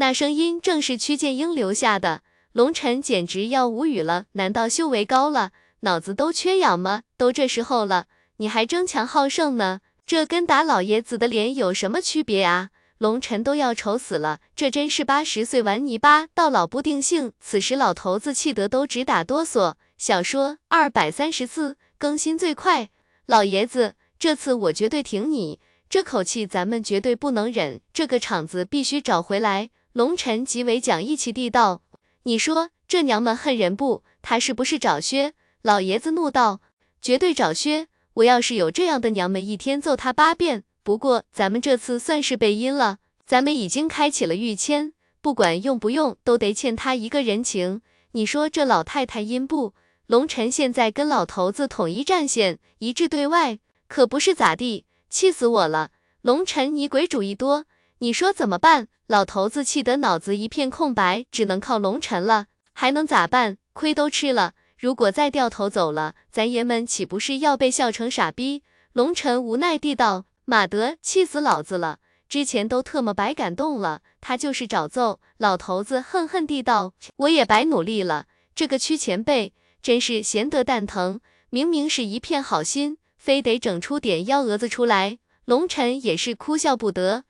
那声音正是曲剑英留下的。龙晨简直要无语了，难道修为高了，脑子都缺氧吗？都这时候了，你还争强好胜呢？这跟打老爷子的脸有什么区别啊？龙晨都要愁死了，这真是八十岁玩泥巴，到老不定性。此时老头子气得都直打哆嗦。小说二百三十四更新最快，老爷子，这次我绝对挺你，这口气咱们绝对不能忍，这个场子必须找回来。龙晨极为讲义气地道。你说这娘们恨人不？她是不是找薛？老爷子怒道：“绝对找薛！我要是有这样的娘们，一天揍她八遍。不过咱们这次算是背阴了，咱们已经开启了御签，不管用不用，都得欠她一个人情。你说这老太太阴不？龙晨现在跟老头子统一战线，一致对外，可不是咋地？气死我了！龙晨，你鬼主意多，你说怎么办？”老头子气得脑子一片空白，只能靠龙晨了，还能咋办？亏都吃了，如果再掉头走了，咱爷们岂不是要被笑成傻逼？龙晨无奈地道：“马德，气死老子了！之前都特么白感动了，他就是找揍。”老头子恨恨地道：“我也白努力了，这个屈前辈真是闲得蛋疼，明明是一片好心，非得整出点幺蛾子出来。”龙晨也是哭笑不得。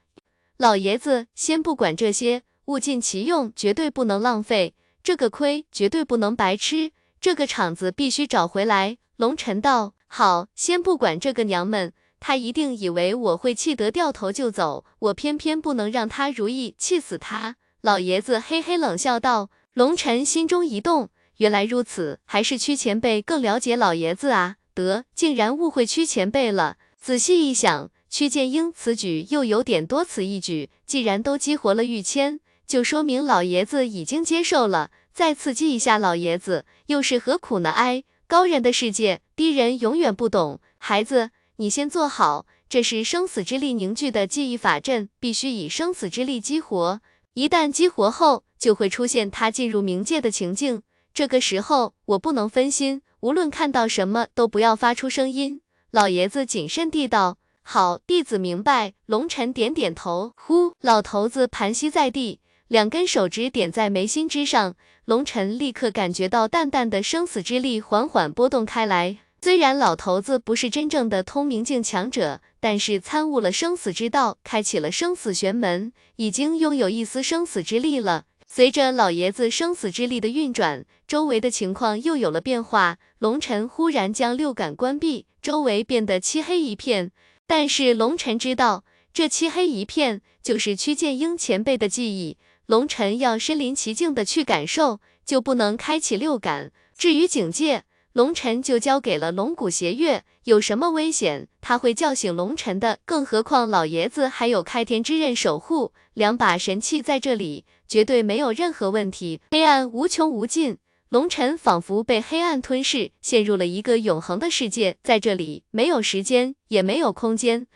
老爷子，先不管这些，物尽其用，绝对不能浪费。这个亏绝对不能白吃，这个场子必须找回来。龙晨道：“好，先不管这个娘们，她一定以为我会气得掉头就走，我偏偏不能让她如意，气死她。”老爷子嘿嘿冷笑道。龙晨心中一动，原来如此，还是屈前辈更了解老爷子啊！得，竟然误会屈前辈了。仔细一想。屈剑英此举又有点多此一举，既然都激活了玉签，就说明老爷子已经接受了。再刺激一下老爷子，又是何苦呢？哎，高人的世界，低人永远不懂。孩子，你先坐好，这是生死之力凝聚的记忆法阵，必须以生死之力激活。一旦激活后，就会出现他进入冥界的情境。这个时候，我不能分心，无论看到什么都不要发出声音。老爷子谨慎地道。好，弟子明白。龙晨点点头。呼，老头子盘膝在地，两根手指点在眉心之上。龙晨立刻感觉到淡淡的生死之力缓缓波动开来。虽然老头子不是真正的通明境强者，但是参悟了生死之道，开启了生死玄门，已经拥有一丝生死之力了。随着老爷子生死之力的运转，周围的情况又有了变化。龙晨忽然将六感关闭，周围变得漆黑一片。但是龙尘知道，这漆黑一片就是屈剑英前辈的记忆。龙尘要身临其境的去感受，就不能开启六感。至于警戒，龙尘就交给了龙骨邪月。有什么危险，他会叫醒龙尘的。更何况老爷子还有开天之刃守护，两把神器在这里，绝对没有任何问题。黑暗无穷无尽。龙尘仿佛被黑暗吞噬，陷入了一个永恒的世界，在这里没有时间，也没有空间，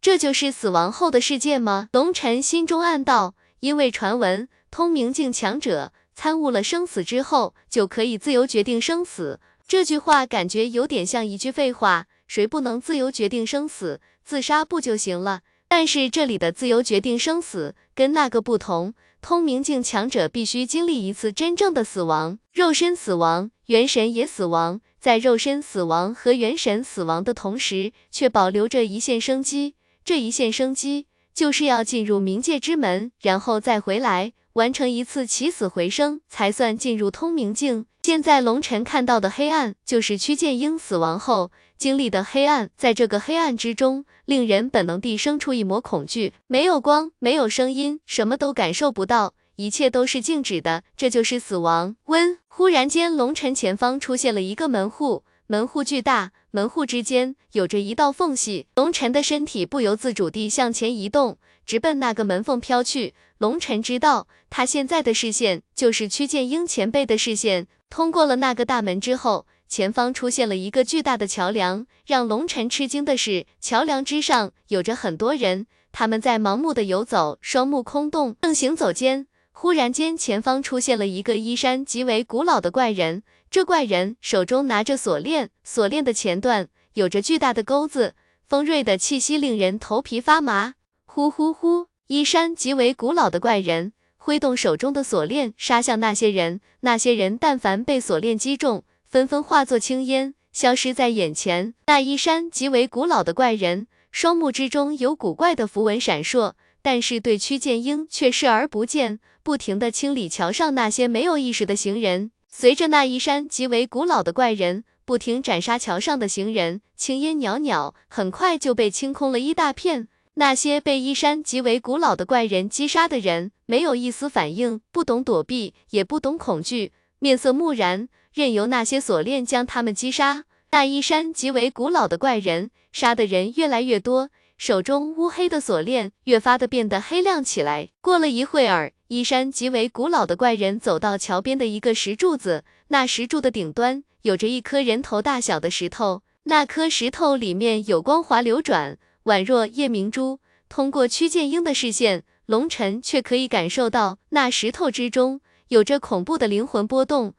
这就是死亡后的世界吗？龙尘心中暗道，因为传闻通明境强者参悟了生死之后，就可以自由决定生死。这句话感觉有点像一句废话，谁不能自由决定生死，自杀不就行了？但是这里的自由决定生死跟那个不同。通明境强者必须经历一次真正的死亡，肉身死亡，元神也死亡。在肉身死亡和元神死亡的同时，却保留着一线生机。这一线生机，就是要进入冥界之门，然后再回来，完成一次起死回生，才算进入通明境。现在龙尘看到的黑暗，就是屈剑英死亡后经历的黑暗。在这个黑暗之中。令人本能地生出一抹恐惧，没有光，没有声音，什么都感受不到，一切都是静止的，这就是死亡。温，忽然间，龙尘前方出现了一个门户，门户巨大，门户之间有着一道缝隙，龙尘的身体不由自主地向前移动，直奔那个门缝飘去。龙尘知道，他现在的视线就是屈剑英前辈的视线，通过了那个大门之后。前方出现了一个巨大的桥梁，让龙尘吃惊的是，桥梁之上有着很多人，他们在盲目的游走，双目空洞。正行走间，忽然间前方出现了一个衣衫极为古老的怪人，这怪人手中拿着锁链，锁链的前段有着巨大的钩子，锋锐的气息令人头皮发麻。呼呼呼！衣衫极为古老的怪人。挥动手中的锁链杀向那些人。那些人但凡被锁链击中，纷纷化作青烟，消失在眼前。那依山极为古老的怪人，双目之中有古怪的符文闪烁，但是对屈剑英却视而不见，不停地清理桥上那些没有意识的行人。随着那一山极为古老的怪人不停斩杀桥上的行人，青烟袅袅，很快就被清空了一大片。那些被依山极为古老的怪人击杀的人，没有一丝反应，不懂躲避，也不懂恐惧，面色木然，任由那些锁链将他们击杀。那依山极为古老的怪人杀的人越来越多，手中乌黑的锁链越发的变得黑亮起来。过了一会儿，依山极为古老的怪人走到桥边的一个石柱子，那石柱的顶端有着一颗人头大小的石头，那颗石头里面有光华流转。宛若夜明珠，通过屈剑英的视线，龙尘却可以感受到那石头之中有着恐怖的灵魂波动。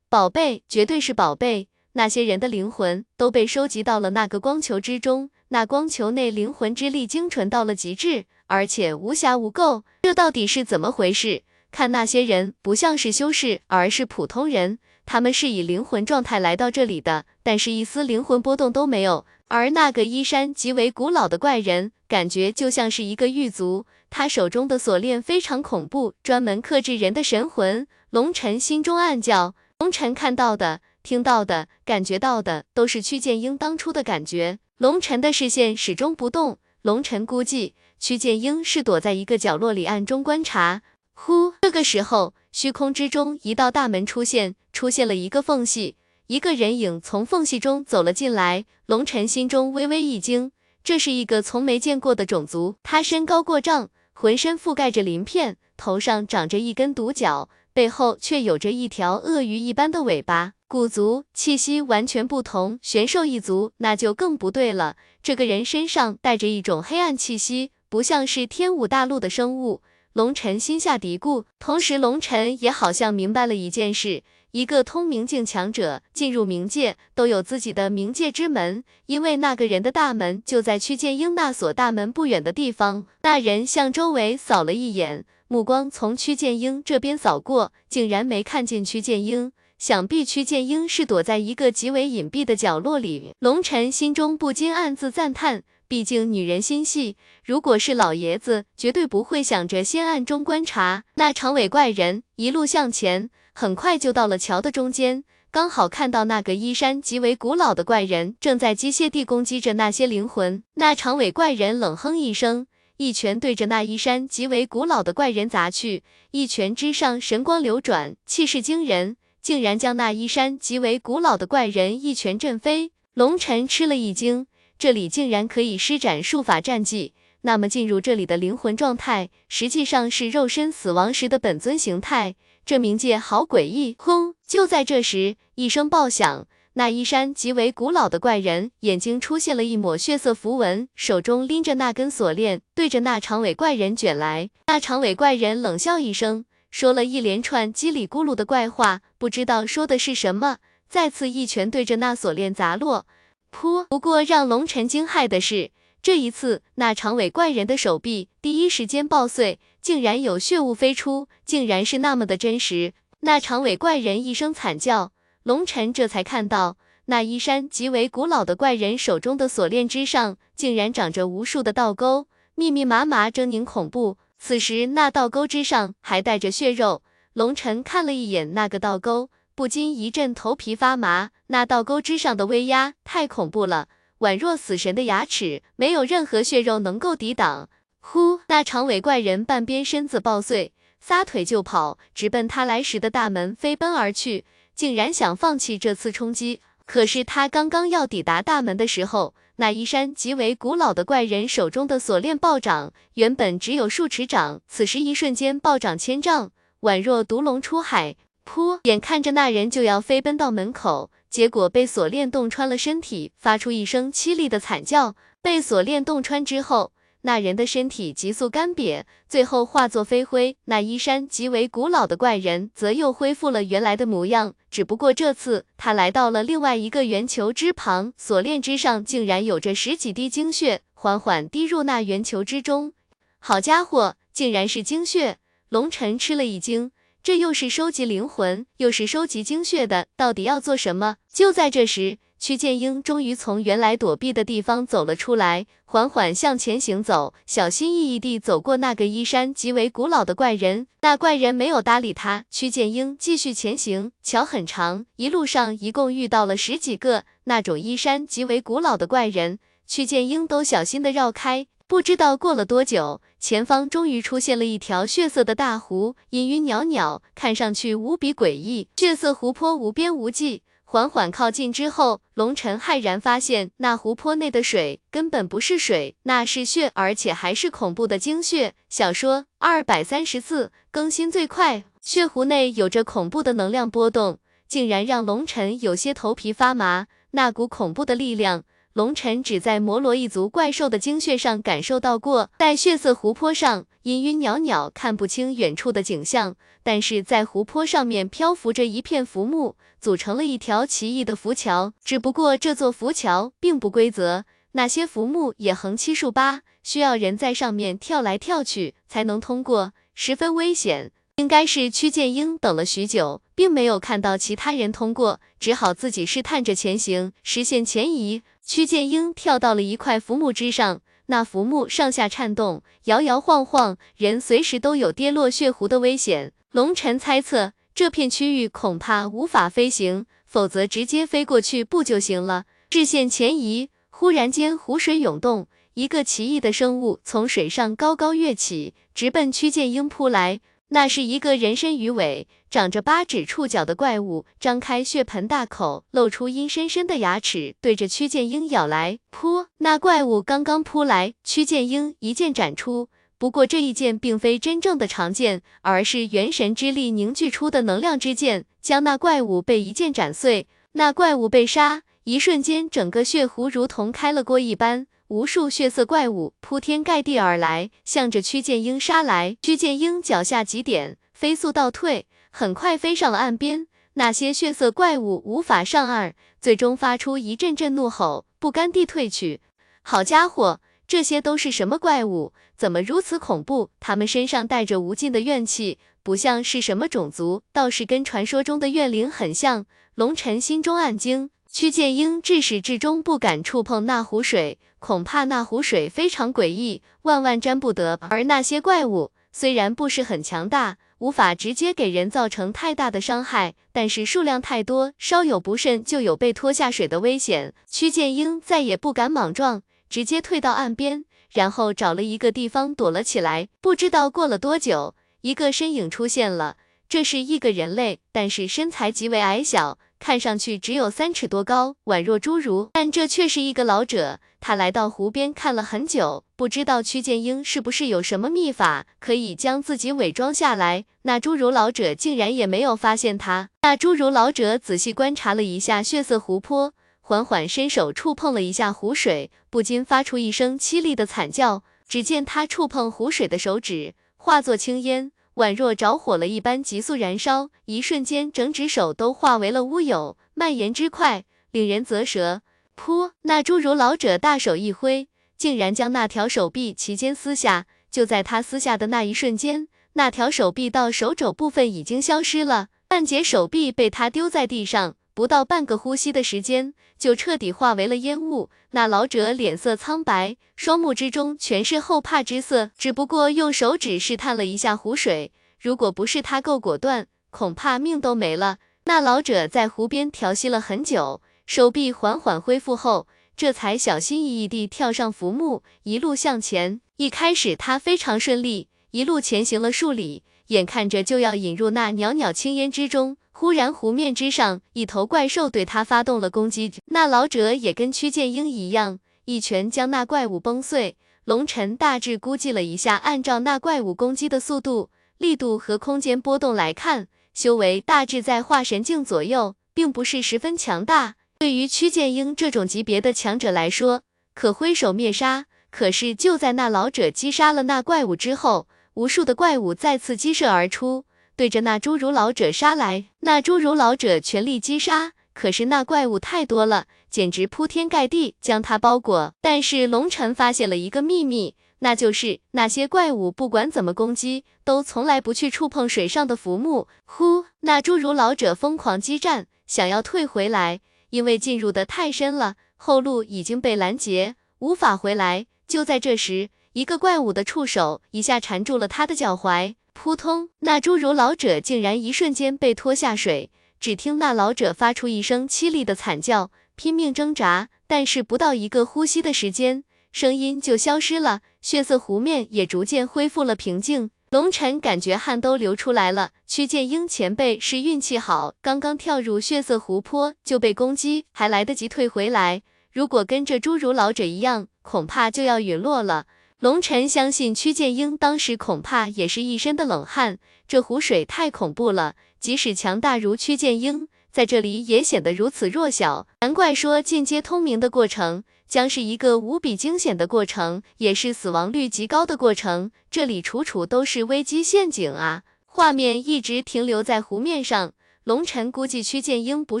宝贝，绝对是宝贝！那些人的灵魂都被收集到了那个光球之中，那光球内灵魂之力精纯到了极致，而且无瑕无垢。这到底是怎么回事？看那些人不像是修士，而是普通人，他们是以灵魂状态来到这里的，但是一丝灵魂波动都没有。而那个衣衫极为古老的怪人，感觉就像是一个狱卒，他手中的锁链非常恐怖，专门克制人的神魂。龙尘心中暗叫，龙尘看到的、听到的、感觉到的，都是屈剑英当初的感觉。龙尘的视线始终不动，龙尘估计屈剑英是躲在一个角落里暗中观察。呼，这个时候，虚空之中一道大门出现，出现了一个缝隙。一个人影从缝隙中走了进来，龙尘心中微微一惊，这是一个从没见过的种族。他身高过丈，浑身覆盖着鳞片，头上长着一根独角，背后却有着一条鳄鱼一般的尾巴。古族气息完全不同，玄兽一族那就更不对了。这个人身上带着一种黑暗气息，不像是天武大陆的生物。龙尘心下嘀咕，同时龙尘也好像明白了一件事。一个通明境强者进入冥界都有自己的冥界之门，因为那个人的大门就在屈剑英那所大门不远的地方。那人向周围扫了一眼，目光从屈剑英这边扫过，竟然没看见屈剑英。想必屈剑英是躲在一个极为隐蔽的角落里。龙尘心中不禁暗自赞叹，毕竟女人心细，如果是老爷子，绝对不会想着先暗中观察。那长尾怪人一路向前。很快就到了桥的中间，刚好看到那个衣衫极为古老的怪人正在机械地攻击着那些灵魂。那长尾怪人冷哼一声，一拳对着那衣衫极为古老的怪人砸去，一拳之上神光流转，气势惊人，竟然将那衣衫极为古老的怪人一拳震飞。龙尘吃了一惊，这里竟然可以施展术法战技，那么进入这里的灵魂状态，实际上是肉身死亡时的本尊形态。这冥界好诡异！轰！就在这时，一声爆响，那衣衫极为古老的怪人眼睛出现了一抹血色符文，手中拎着那根锁链，对着那长尾怪人卷来。那长尾怪人冷笑一声，说了一连串叽里咕噜的怪话，不知道说的是什么，再次一拳对着那锁链砸落。噗！不过让龙尘惊骇的是，这一次那长尾怪人的手臂第一时间爆碎。竟然有血雾飞出，竟然是那么的真实。那长尾怪人一声惨叫，龙尘这才看到那衣衫极为古老的怪人手中的锁链之上，竟然长着无数的倒钩，密密麻麻，狰狞恐怖。此时那倒钩之上还带着血肉，龙尘看了一眼那个倒钩，不禁一阵头皮发麻。那倒钩之上的威压太恐怖了，宛若死神的牙齿，没有任何血肉能够抵挡。呼！那长尾怪人半边身子爆碎，撒腿就跑，直奔他来时的大门飞奔而去，竟然想放弃这次冲击。可是他刚刚要抵达大门的时候，那衣衫极为古老的怪人手中的锁链暴涨，原本只有数尺长，此时一瞬间暴涨千丈，宛若毒龙出海。噗！眼看着那人就要飞奔到门口，结果被锁链洞穿了身体，发出一声凄厉的惨叫。被锁链洞穿之后。那人的身体急速干瘪，最后化作飞灰。那衣衫极为古老的怪人则又恢复了原来的模样，只不过这次他来到了另外一个圆球之旁，锁链之上竟然有着十几滴精血，缓缓滴入那圆球之中。好家伙，竟然是精血！龙晨吃了一惊，这又是收集灵魂，又是收集精血的，到底要做什么？就在这时。屈剑英终于从原来躲避的地方走了出来，缓缓向前行走，小心翼翼地走过那个衣衫极为古老的怪人。那怪人没有搭理他，屈剑英继续前行。桥很长，一路上一共遇到了十几个那种衣衫极为古老的怪人，屈剑英都小心地绕开。不知道过了多久，前方终于出现了一条血色的大湖，阴晕袅袅，看上去无比诡异。血色湖泊无边无际。缓缓靠近之后，龙尘骇然发现，那湖泊内的水根本不是水，那是血，而且还是恐怖的精血。小说二百三十四更新最快，血湖内有着恐怖的能量波动，竟然让龙尘有些头皮发麻。那股恐怖的力量，龙尘只在摩罗一族怪兽的精血上感受到过，在血色湖泊上，阴晕袅袅，看不清远处的景象。但是在湖泊上面漂浮着一片浮木，组成了一条奇异的浮桥。只不过这座浮桥并不规则，那些浮木也横七竖八，需要人在上面跳来跳去才能通过，十分危险。应该是屈剑英等了许久，并没有看到其他人通过，只好自己试探着前行，实现前移。屈剑英跳到了一块浮木之上。那浮木上下颤动，摇摇晃晃，人随时都有跌落血湖的危险。龙尘猜测，这片区域恐怕无法飞行，否则直接飞过去不就行了？视线前移，忽然间湖水涌动，一个奇异的生物从水上高高跃起，直奔屈剑英扑来。那是一个人身鱼尾、长着八指触角的怪物，张开血盆大口，露出阴森森的牙齿，对着屈剑英咬来。噗！那怪物刚刚扑来，屈剑英一剑斩出。不过这一剑并非真正的长剑，而是元神之力凝聚出的能量之剑，将那怪物被一剑斩碎。那怪物被杀，一瞬间，整个血湖如同开了锅一般。无数血色怪物铺天盖地而来，向着屈剑英杀来。屈剑英脚下几点，飞速倒退，很快飞上了岸边。那些血色怪物无法上岸，最终发出一阵阵怒吼，不甘地退去。好家伙，这些都是什么怪物？怎么如此恐怖？他们身上带着无尽的怨气，不像是什么种族，倒是跟传说中的怨灵很像。龙尘心中暗惊。屈剑英至始至终不敢触碰那湖水，恐怕那湖水非常诡异，万万沾不得。而那些怪物虽然不是很强大，无法直接给人造成太大的伤害，但是数量太多，稍有不慎就有被拖下水的危险。屈剑英再也不敢莽撞，直接退到岸边，然后找了一个地方躲了起来。不知道过了多久，一个身影出现了，这是一个人类，但是身材极为矮小。看上去只有三尺多高，宛若侏儒，但这却是一个老者。他来到湖边看了很久，不知道屈剑英是不是有什么秘法，可以将自己伪装下来。那侏儒老者竟然也没有发现他。那侏儒老者仔细观察了一下血色湖泊，缓缓伸手触碰了一下湖水，不禁发出一声凄厉的惨叫。只见他触碰湖水的手指化作青烟。宛若着火了一般急速燃烧，一瞬间，整只手都化为了乌有，蔓延之快，令人啧舌。噗！那侏儒老者大手一挥，竟然将那条手臂齐肩撕下。就在他撕下的那一瞬间，那条手臂到手肘部分已经消失了，半截手臂被他丢在地上。不到半个呼吸的时间，就彻底化为了烟雾。那老者脸色苍白，双目之中全是后怕之色。只不过用手指试探了一下湖水，如果不是他够果断，恐怕命都没了。那老者在湖边调息了很久，手臂缓缓恢复后，这才小心翼翼地跳上浮木，一路向前。一开始他非常顺利，一路前行了数里，眼看着就要引入那袅袅青烟之中。忽然，湖面之上一头怪兽对他发动了攻击。那老者也跟屈剑英一样，一拳将那怪物崩碎。龙尘大致估计了一下，按照那怪物攻击的速度、力度和空间波动来看，修为大致在化神境左右，并不是十分强大。对于屈剑英这种级别的强者来说，可挥手灭杀。可是就在那老者击杀了那怪物之后，无数的怪物再次激射而出。对着那侏儒老者杀来，那侏儒老者全力击杀，可是那怪物太多了，简直铺天盖地将他包裹。但是龙尘发现了一个秘密，那就是那些怪物不管怎么攻击，都从来不去触碰水上的浮木。呼，那侏儒老者疯狂激战，想要退回来，因为进入的太深了，后路已经被拦截，无法回来。就在这时，一个怪物的触手一下缠住了他的脚踝，扑通，那侏儒老者竟然一瞬间被拖下水。只听那老者发出一声凄厉的惨叫，拼命挣扎，但是不到一个呼吸的时间，声音就消失了，血色湖面也逐渐恢复了平静。龙尘感觉汗都流出来了。曲剑英前辈是运气好，刚刚跳入血色湖泊就被攻击，还来得及退回来。如果跟这侏儒老者一样，恐怕就要陨落了。龙尘相信屈剑英当时恐怕也是一身的冷汗，这湖水太恐怖了，即使强大如屈剑英，在这里也显得如此弱小。难怪说进阶通明的过程将是一个无比惊险的过程，也是死亡率极高的过程。这里处处都是危机陷阱啊！画面一直停留在湖面上。龙尘估计屈剑英不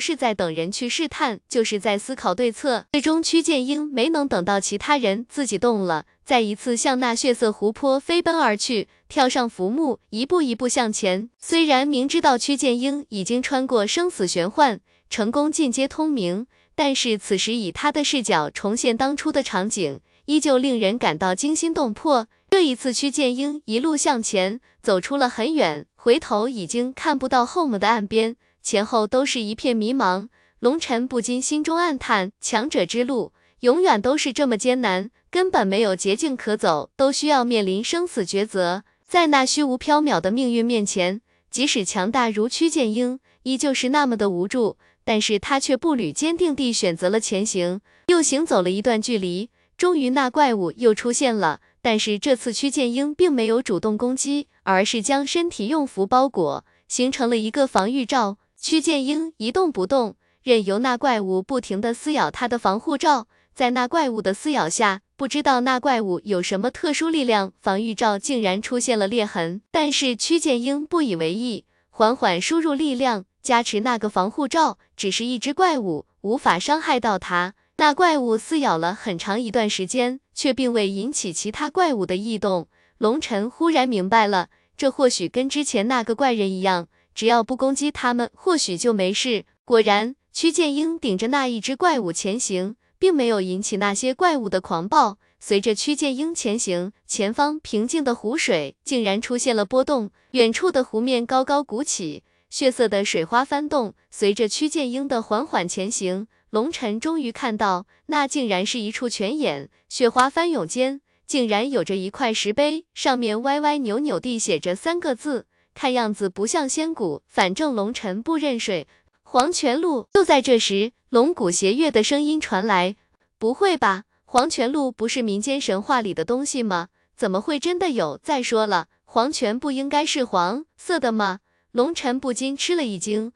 是在等人去试探，就是在思考对策。最终，屈剑英没能等到其他人，自己动了，再一次向那血色湖泊飞奔而去，跳上浮木，一步一步向前。虽然明知道屈剑英已经穿过生死玄幻，成功进阶通明，但是此时以他的视角重现当初的场景，依旧令人感到惊心动魄。这一次，屈剑英一路向前，走出了很远。回头已经看不到后门的岸边，前后都是一片迷茫。龙尘不禁心中暗叹：强者之路永远都是这么艰难，根本没有捷径可走，都需要面临生死抉择。在那虚无缥缈的命运面前，即使强大如屈剑英，依旧是那么的无助。但是他却步履坚定地选择了前行。又行走了一段距离，终于那怪物又出现了。但是这次屈剑英并没有主动攻击，而是将身体用符包裹，形成了一个防御罩。屈剑英一动不动，任由那怪物不停地撕咬他的防护罩。在那怪物的撕咬下，不知道那怪物有什么特殊力量，防御罩竟然出现了裂痕。但是屈剑英不以为意，缓缓输入力量，加持那个防护罩。只是一只怪物，无法伤害到他。那怪物撕咬了很长一段时间。却并未引起其他怪物的异动。龙尘忽然明白了，这或许跟之前那个怪人一样，只要不攻击他们，或许就没事。果然，屈剑英顶着那一只怪物前行，并没有引起那些怪物的狂暴。随着屈剑英前行，前方平静的湖水竟然出现了波动，远处的湖面高高鼓起，血色的水花翻动。随着屈剑英的缓缓前行。龙尘终于看到，那竟然是一处泉眼，雪花翻涌间，竟然有着一块石碑，上面歪歪扭扭地写着三个字，看样子不像仙骨，反正龙尘不认水。黄泉路。就在这时，龙骨邪月的声音传来：“不会吧，黄泉路不是民间神话里的东西吗？怎么会真的有？再说了，黄泉不应该是黄色的吗？”龙尘不禁吃了一惊，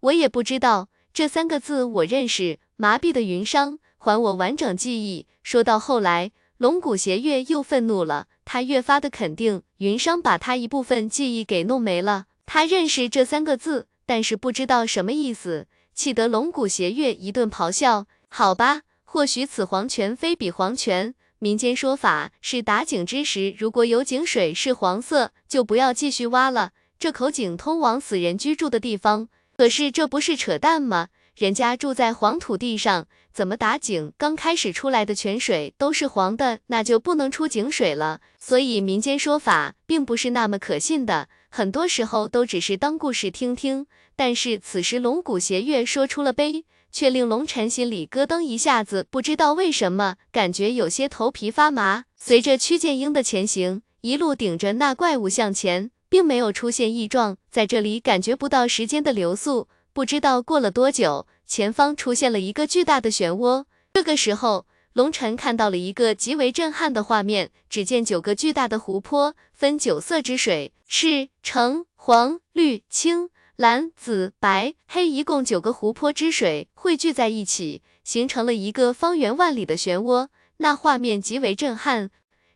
我也不知道。这三个字我认识，麻痹的云商，还我完整记忆。说到后来，龙骨邪月又愤怒了，他越发的肯定云商把他一部分记忆给弄没了。他认识这三个字，但是不知道什么意思，气得龙骨邪月一顿咆哮。好吧，或许此黄泉非彼黄泉，民间说法是打井之时，如果有井水是黄色，就不要继续挖了。这口井通往死人居住的地方。可是这不是扯淡吗？人家住在黄土地上，怎么打井？刚开始出来的泉水都是黄的，那就不能出井水了。所以民间说法并不是那么可信的，很多时候都只是当故事听听。但是此时龙骨邪月说出了悲，却令龙晨心里咯噔一下子，不知道为什么，感觉有些头皮发麻。随着屈剑英的前行，一路顶着那怪物向前。并没有出现异状，在这里感觉不到时间的流速。不知道过了多久，前方出现了一个巨大的漩涡。这个时候，龙晨看到了一个极为震撼的画面。只见九个巨大的湖泊，分九色之水，赤、橙、黄、绿、青、蓝、紫、白、黑，一共九个湖泊之水汇聚在一起，形成了一个方圆万里的漩涡。那画面极为震撼。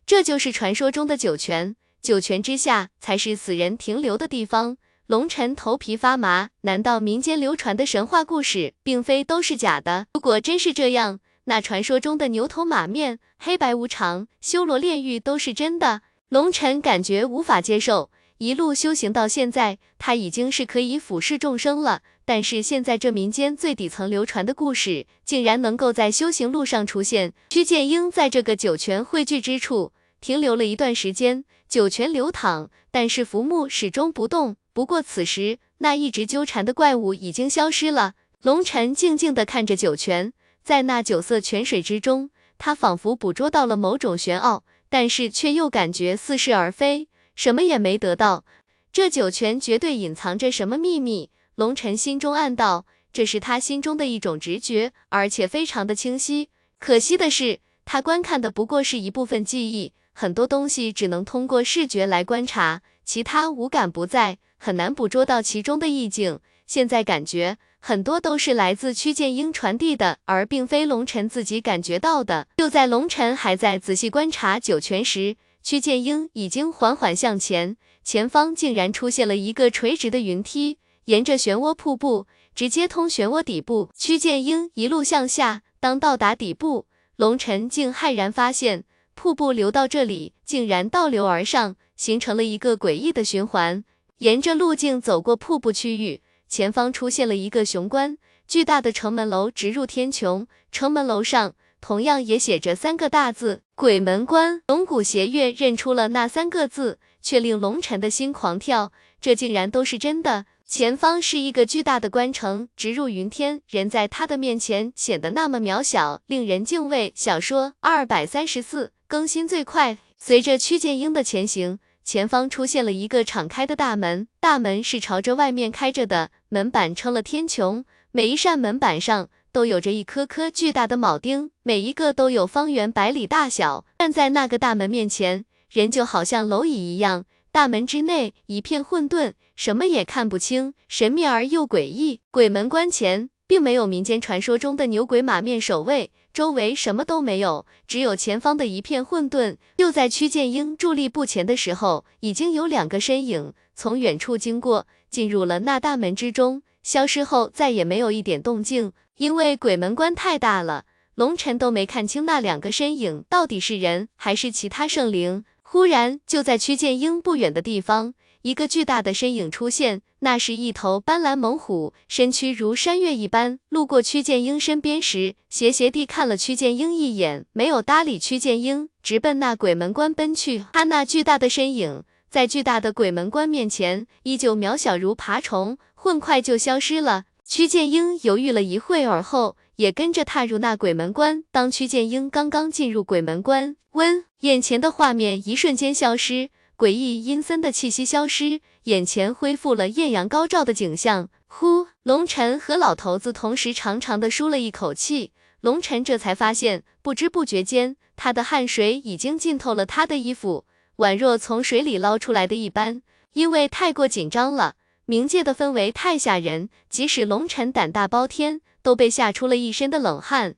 这就是传说中的九泉。九泉之下才是死人停留的地方。龙尘头皮发麻，难道民间流传的神话故事并非都是假的？如果真是这样，那传说中的牛头马面、黑白无常、修罗炼狱都是真的。龙尘感觉无法接受，一路修行到现在，他已经是可以俯视众生了。但是现在这民间最底层流传的故事，竟然能够在修行路上出现。屈剑英在这个九泉汇聚之处停留了一段时间，酒泉流淌，但是浮木始终不动。不过此时，那一直纠缠的怪物已经消失了。龙尘静静地看着酒泉，在那九色泉水之中，他仿佛捕捉到了某种玄奥，但是却又感觉似是而非，什么也没得到。这酒泉绝对隐藏着什么秘密。龙尘心中暗道，这是他心中的一种直觉，而且非常的清晰。可惜的是，他观看的不过是一部分记忆，很多东西只能通过视觉来观察，其他五感不在，很难捕捉到其中的意境。现在感觉很多都是来自屈剑英传递的，而并非龙尘自己感觉到的。就在龙尘还在仔细观察九泉时，屈剑英已经缓缓向前，前方竟然出现了一个垂直的云梯。沿着漩涡瀑布直接通漩涡底部，屈剑英一路向下。当到达底部，龙尘竟骇然发现，瀑布流到这里竟然倒流而上，形成了一个诡异的循环。沿着路径走过瀑布区域，前方出现了一个雄关巨大的城门楼，直入天穹。城门楼上同样也写着三个大字“鬼门关”。龙骨邪月认出了那三个字，却令龙尘的心狂跳，这竟然都是真的。前方是一个巨大的关城，直入云天，人在他的面前显得那么渺小，令人敬畏。小说二百三十四更新最快。随着屈剑英的前行，前方出现了一个敞开的大门，大门是朝着外面开着的，门板称了天穹，每一扇门板上都有着一颗颗巨大的铆钉，每一个都有方圆百里大小。站在那个大门面前，人就好像蝼蚁一样。大门之内一片混沌，什么也看不清，神秘而又诡异。鬼门关前并没有民间传说中的牛鬼马面守卫，周围什么都没有，只有前方的一片混沌。就在屈剑英伫立不前的时候，已经有两个身影从远处经过，进入了那大门之中，消失后再也没有一点动静。因为鬼门关太大了，龙尘都没看清那两个身影到底是人还是其他圣灵。忽然，就在屈剑英不远的地方，一个巨大的身影出现，那是一头斑斓猛虎，身躯如山岳一般。路过屈剑英身边时，斜斜地看了屈剑英一眼，没有搭理屈剑英，直奔那鬼门关奔去。他那巨大的身影，在巨大的鬼门关面前，依旧渺小如爬虫，混快就消失了。屈剑英犹豫了一会儿后。也跟着踏入那鬼门关。当屈剑英刚刚进入鬼门关，温眼前的画面一瞬间消失，诡异阴森的气息消失，眼前恢复了艳阳高照的景象。呼，龙尘和老头子同时长长的舒了一口气。龙尘这才发现，不知不觉间，他的汗水已经浸透了他的衣服，宛若从水里捞出来的一般。因为太过紧张了，冥界的氛围太吓人，即使龙尘胆大包天。都被吓出了一身的冷汗，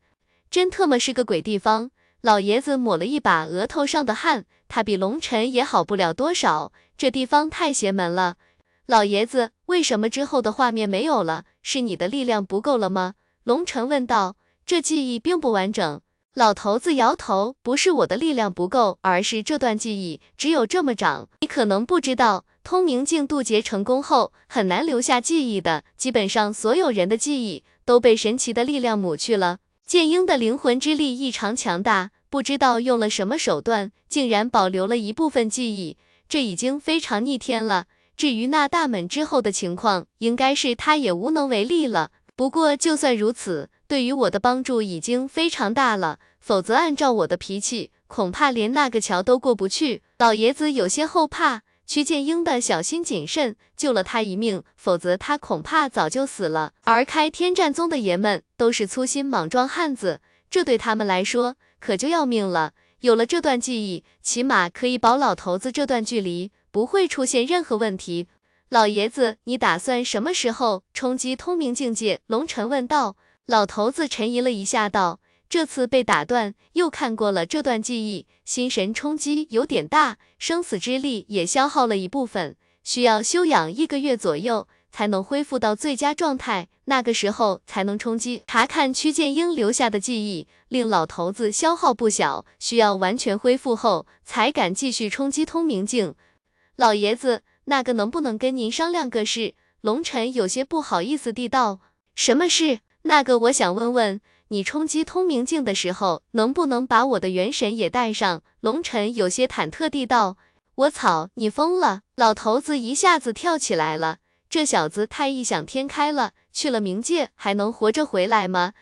真特么是个鬼地方！老爷子抹了一把额头上的汗，他比龙尘也好不了多少，这地方太邪门了。老爷子，为什么之后的画面没有了？是你的力量不够了吗？龙尘问道。这记忆并不完整。老头子摇头，不是我的力量不够，而是这段记忆只有这么长。你可能不知道，通明镜渡劫成功后，很难留下记忆的，基本上所有人的记忆。都被神奇的力量抹去了。剑英的灵魂之力异常强大，不知道用了什么手段，竟然保留了一部分记忆，这已经非常逆天了。至于那大门之后的情况，应该是他也无能为力了。不过就算如此，对于我的帮助已经非常大了。否则按照我的脾气，恐怕连那个桥都过不去。老爷子有些后怕。徐建英的小心谨慎救了他一命，否则他恐怕早就死了。而开天战宗的爷们都是粗心莽撞汉子，这对他们来说可就要命了。有了这段记忆，起码可以保老头子这段距离不会出现任何问题。老爷子，你打算什么时候冲击通明境界？龙尘问道。老头子沉吟了一下，道。这次被打断，又看过了这段记忆，心神冲击有点大，生死之力也消耗了一部分，需要休养一个月左右，才能恢复到最佳状态，那个时候才能冲击。查看屈建英留下的记忆，令老头子消耗不小，需要完全恢复后才敢继续冲击通明境。老爷子，那个能不能跟您商量个事？龙尘有些不好意思地道。什么事？那个我想问问。你冲击通明镜的时候，能不能把我的元神也带上？龙尘有些忐忑地道。我操，你疯了！老头子一下子跳起来了，这小子太异想天开了，去了冥界还能活着回来吗？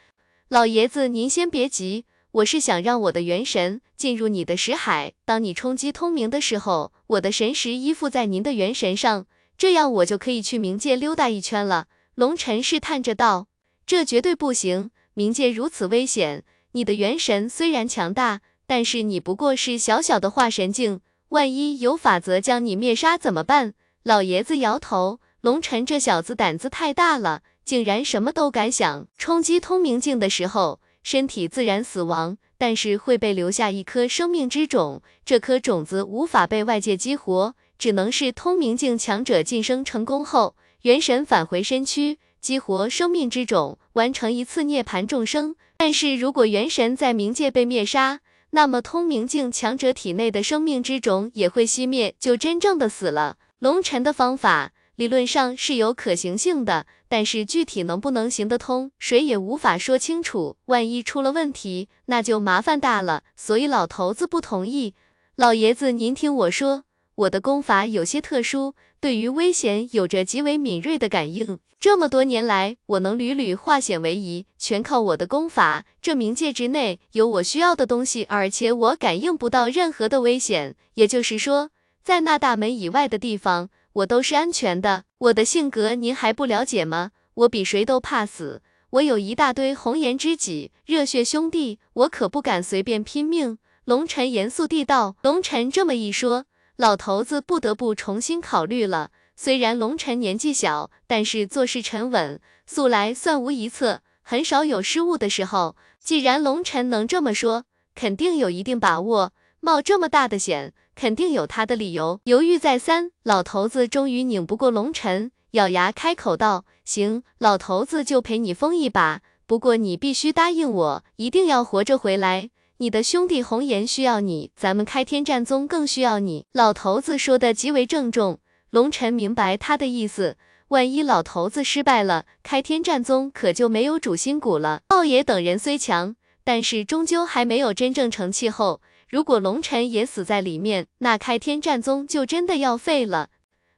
老爷子您先别急，我是想让我的元神进入你的识海，当你冲击通明的时候，我的神识依附在您的元神上，这样我就可以去冥界溜达一圈了。龙尘试探着道，这绝对不行。冥界如此危险，你的元神虽然强大，但是你不过是小小的化神境，万一有法则将你灭杀怎么办？老爷子摇头，龙尘这小子胆子太大了，竟然什么都敢想。冲击通明境的时候，身体自然死亡，但是会被留下一颗生命之种，这颗种子无法被外界激活，只能是通明境强者晋升成功后，元神返回身躯。激活生命之种，完成一次涅槃重生。但是如果元神在冥界被灭杀，那么通明境强者体内的生命之种也会熄灭，就真正的死了。龙尘的方法理论上是有可行性的，但是具体能不能行得通，谁也无法说清楚。万一出了问题，那就麻烦大了。所以老头子不同意。老爷子，您听我说，我的功法有些特殊，对于危险有着极为敏锐的感应。这么多年来，我能屡屡化险为夷，全靠我的功法。这冥界之内有我需要的东西，而且我感应不到任何的危险。也就是说，在那大门以外的地方，我都是安全的。我的性格您还不了解吗？我比谁都怕死，我有一大堆红颜知己、热血兄弟，我可不敢随便拼命。龙尘严肃地道。龙尘这么一说，老头子不得不重新考虑了。虽然龙尘年纪小，但是做事沉稳，素来算无一策，很少有失误的时候。既然龙尘能这么说，肯定有一定把握。冒这么大的险，肯定有他的理由。犹豫再三，老头子终于拧不过龙尘，咬牙开口道：“行，老头子就陪你疯一把。不过你必须答应我，一定要活着回来。你的兄弟红颜需要你，咱们开天战宗更需要你。”老头子说的极为郑重。龙尘明白他的意思，万一老头子失败了，开天战宗可就没有主心骨了。道爷等人虽强，但是终究还没有真正成气候。如果龙尘也死在里面，那开天战宗就真的要废了。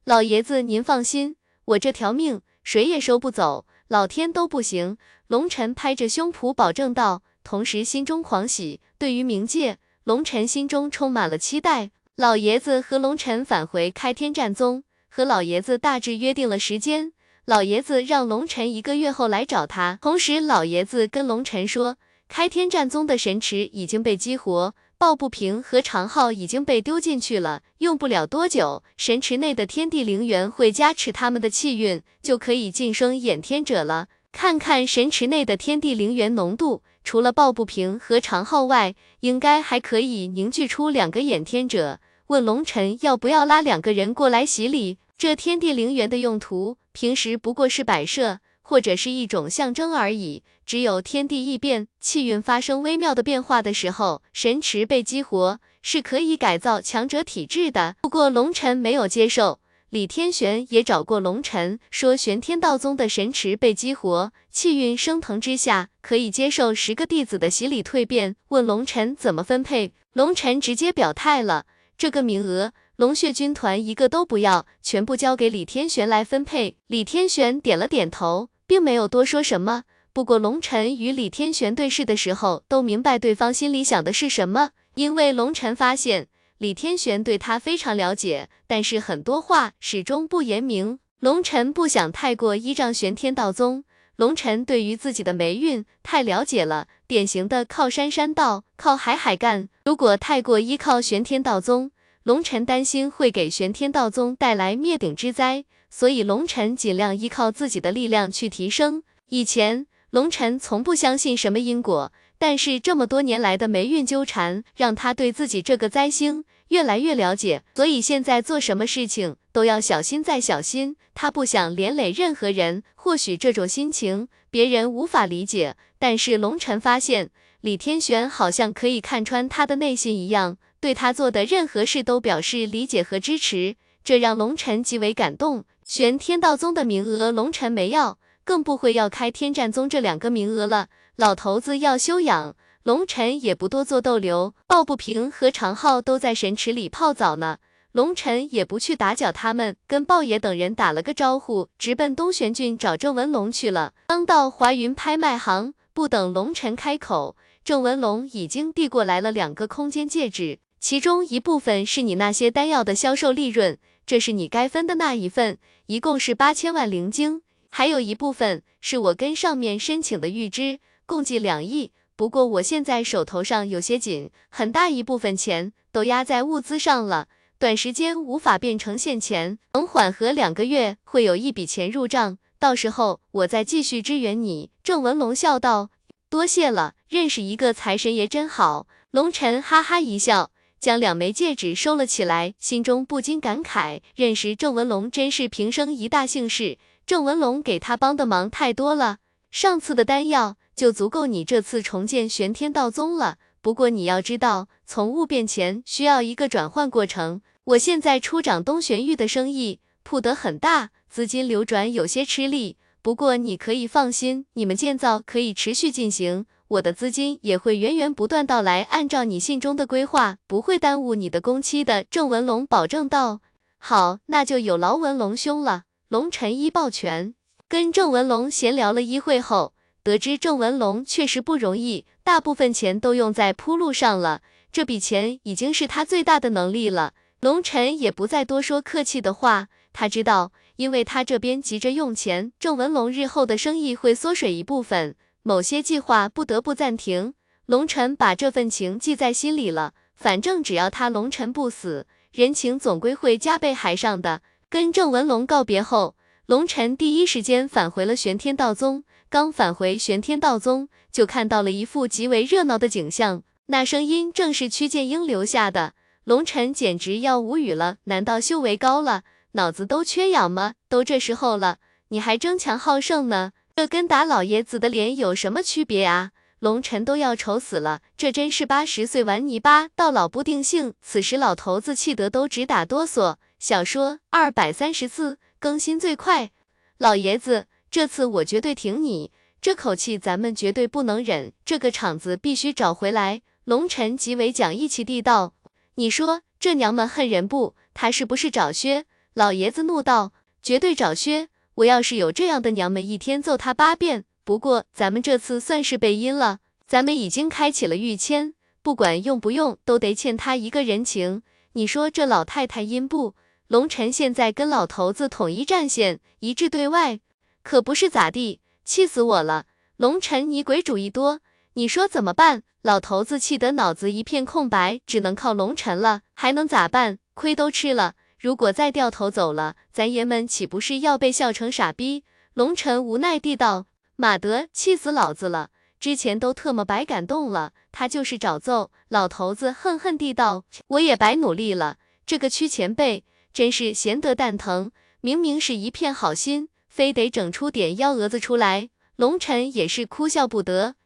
老爷子您放心，我这条命谁也收不走，老天都不行。龙尘拍着胸脯保证道，同时心中狂喜。对于冥界，龙尘心中充满了期待。老爷子和龙尘返回开天战宗，和老爷子大致约定了时间。老爷子让龙尘一个月后来找他，同时老爷子跟龙尘说，开天战宗的神池已经被激活，抱不平和长浩已经被丢进去了，用不了多久，神池内的天地灵元会加持他们的气运，就可以晋升演天者了。看看神池内的天地灵元浓度。除了抱不平和长浩外，应该还可以凝聚出两个演天者。问龙尘要不要拉两个人过来洗礼？这天地灵元的用途，平时不过是摆设，或者是一种象征而已。只有天地异变，气运发生微妙的变化的时候，神池被激活，是可以改造强者体质的。不过龙尘没有接受。李天玄也找过龙尘，说玄天道宗的神池被激活，气运升腾之下，可以接受十个弟子的洗礼蜕变。问龙尘怎么分配，龙尘直接表态了，这个名额龙血军团一个都不要，全部交给李天玄来分配。李天玄点了点头，并没有多说什么。不过龙尘与李天玄对视的时候，都明白对方心里想的是什么，因为龙尘发现。李天玄对他非常了解，但是很多话始终不言明。龙尘不想太过依仗玄天道宗，龙尘对于自己的霉运太了解了，典型的靠山山倒，靠海海干。如果太过依靠玄天道宗，龙尘担心会给玄天道宗带来灭顶之灾，所以龙尘尽量依靠自己的力量去提升。以前龙尘从不相信什么因果，但是这么多年来的霉运纠缠，让他对自己这个灾星。越来越了解，所以现在做什么事情都要小心再小心。他不想连累任何人，或许这种心情别人无法理解，但是龙晨发现李天玄好像可以看穿他的内心一样，对他做的任何事都表示理解和支持，这让龙晨极为感动。玄天道宗的名额，龙晨没要，更不会要开天战宗这两个名额了。老头子要休养。龙晨也不多做逗留，抱不平和常浩都在神池里泡澡呢，龙晨也不去打搅他们，跟豹爷等人打了个招呼，直奔东玄郡找郑文龙去了。刚到华云拍卖行，不等龙晨开口，郑文龙已经递过来了两个空间戒指，其中一部分是你那些丹药的销售利润，这是你该分的那一份，一共是八千万灵晶，还有一部分是我跟上面申请的预支，共计两亿。不过我现在手头上有些紧，很大一部分钱都压在物资上了，短时间无法变成现钱，等缓和两个月会有一笔钱入账，到时候我再继续支援你。郑文龙笑道：“多谢了，认识一个财神爷真好。”龙晨哈哈一笑，将两枚戒指收了起来，心中不禁感慨：认识郑文龙真是平生一大幸事。郑文龙给他帮的忙太多了，上次的丹药。就足够你这次重建玄天道宗了。不过你要知道，从物变钱需要一个转换过程。我现在出掌东玄域的生意铺得很大，资金流转有些吃力。不过你可以放心，你们建造可以持续进行，我的资金也会源源不断到来。按照你信中的规划，不会耽误你的工期的。郑文龙保证道。好，那就有劳文龙兄了。龙晨一抱拳，跟郑文龙闲聊了一会后。得知郑文龙确实不容易，大部分钱都用在铺路上了，这笔钱已经是他最大的能力了。龙晨也不再多说客气的话，他知道，因为他这边急着用钱，郑文龙日后的生意会缩水一部分，某些计划不得不暂停。龙晨把这份情记在心里了，反正只要他龙晨不死，人情总归会加倍还上的。跟郑文龙告别后，龙晨第一时间返回了玄天道宗。刚返回玄天道宗，就看到了一副极为热闹的景象。那声音正是屈剑英留下的，龙晨简直要无语了。难道修为高了，脑子都缺氧吗？都这时候了，你还争强好胜呢？这跟打老爷子的脸有什么区别啊？龙晨都要愁死了，这真是八十岁玩泥巴，到老不定性。此时老头子气得都直打哆嗦。小说二百三十四更新最快，老爷子。这次我绝对挺你，这口气咱们绝对不能忍，这个场子必须找回来。龙晨极为讲义气地道：“你说这娘们恨人不？她是不是找薛？”老爷子怒道：“绝对找薛！我要是有这样的娘们，一天揍她八遍。不过咱们这次算是背阴了，咱们已经开启了御签，不管用不用，都得欠她一个人情。你说这老太太阴不？龙晨现在跟老头子统一战线，一致对外。”可不是咋地，气死我了！龙晨，你鬼主意多，你说怎么办？老头子气得脑子一片空白，只能靠龙晨了，还能咋办？亏都吃了，如果再掉头走了，咱爷们岂不是要被笑成傻逼？龙晨无奈地道：“马德，气死老子了！之前都特么白感动了，他就是找揍。”老头子恨恨地道：“我也白努力了，这个屈前辈真是闲得蛋疼，明明是一片好心。”非得整出点幺蛾子出来，龙晨也是哭笑不得。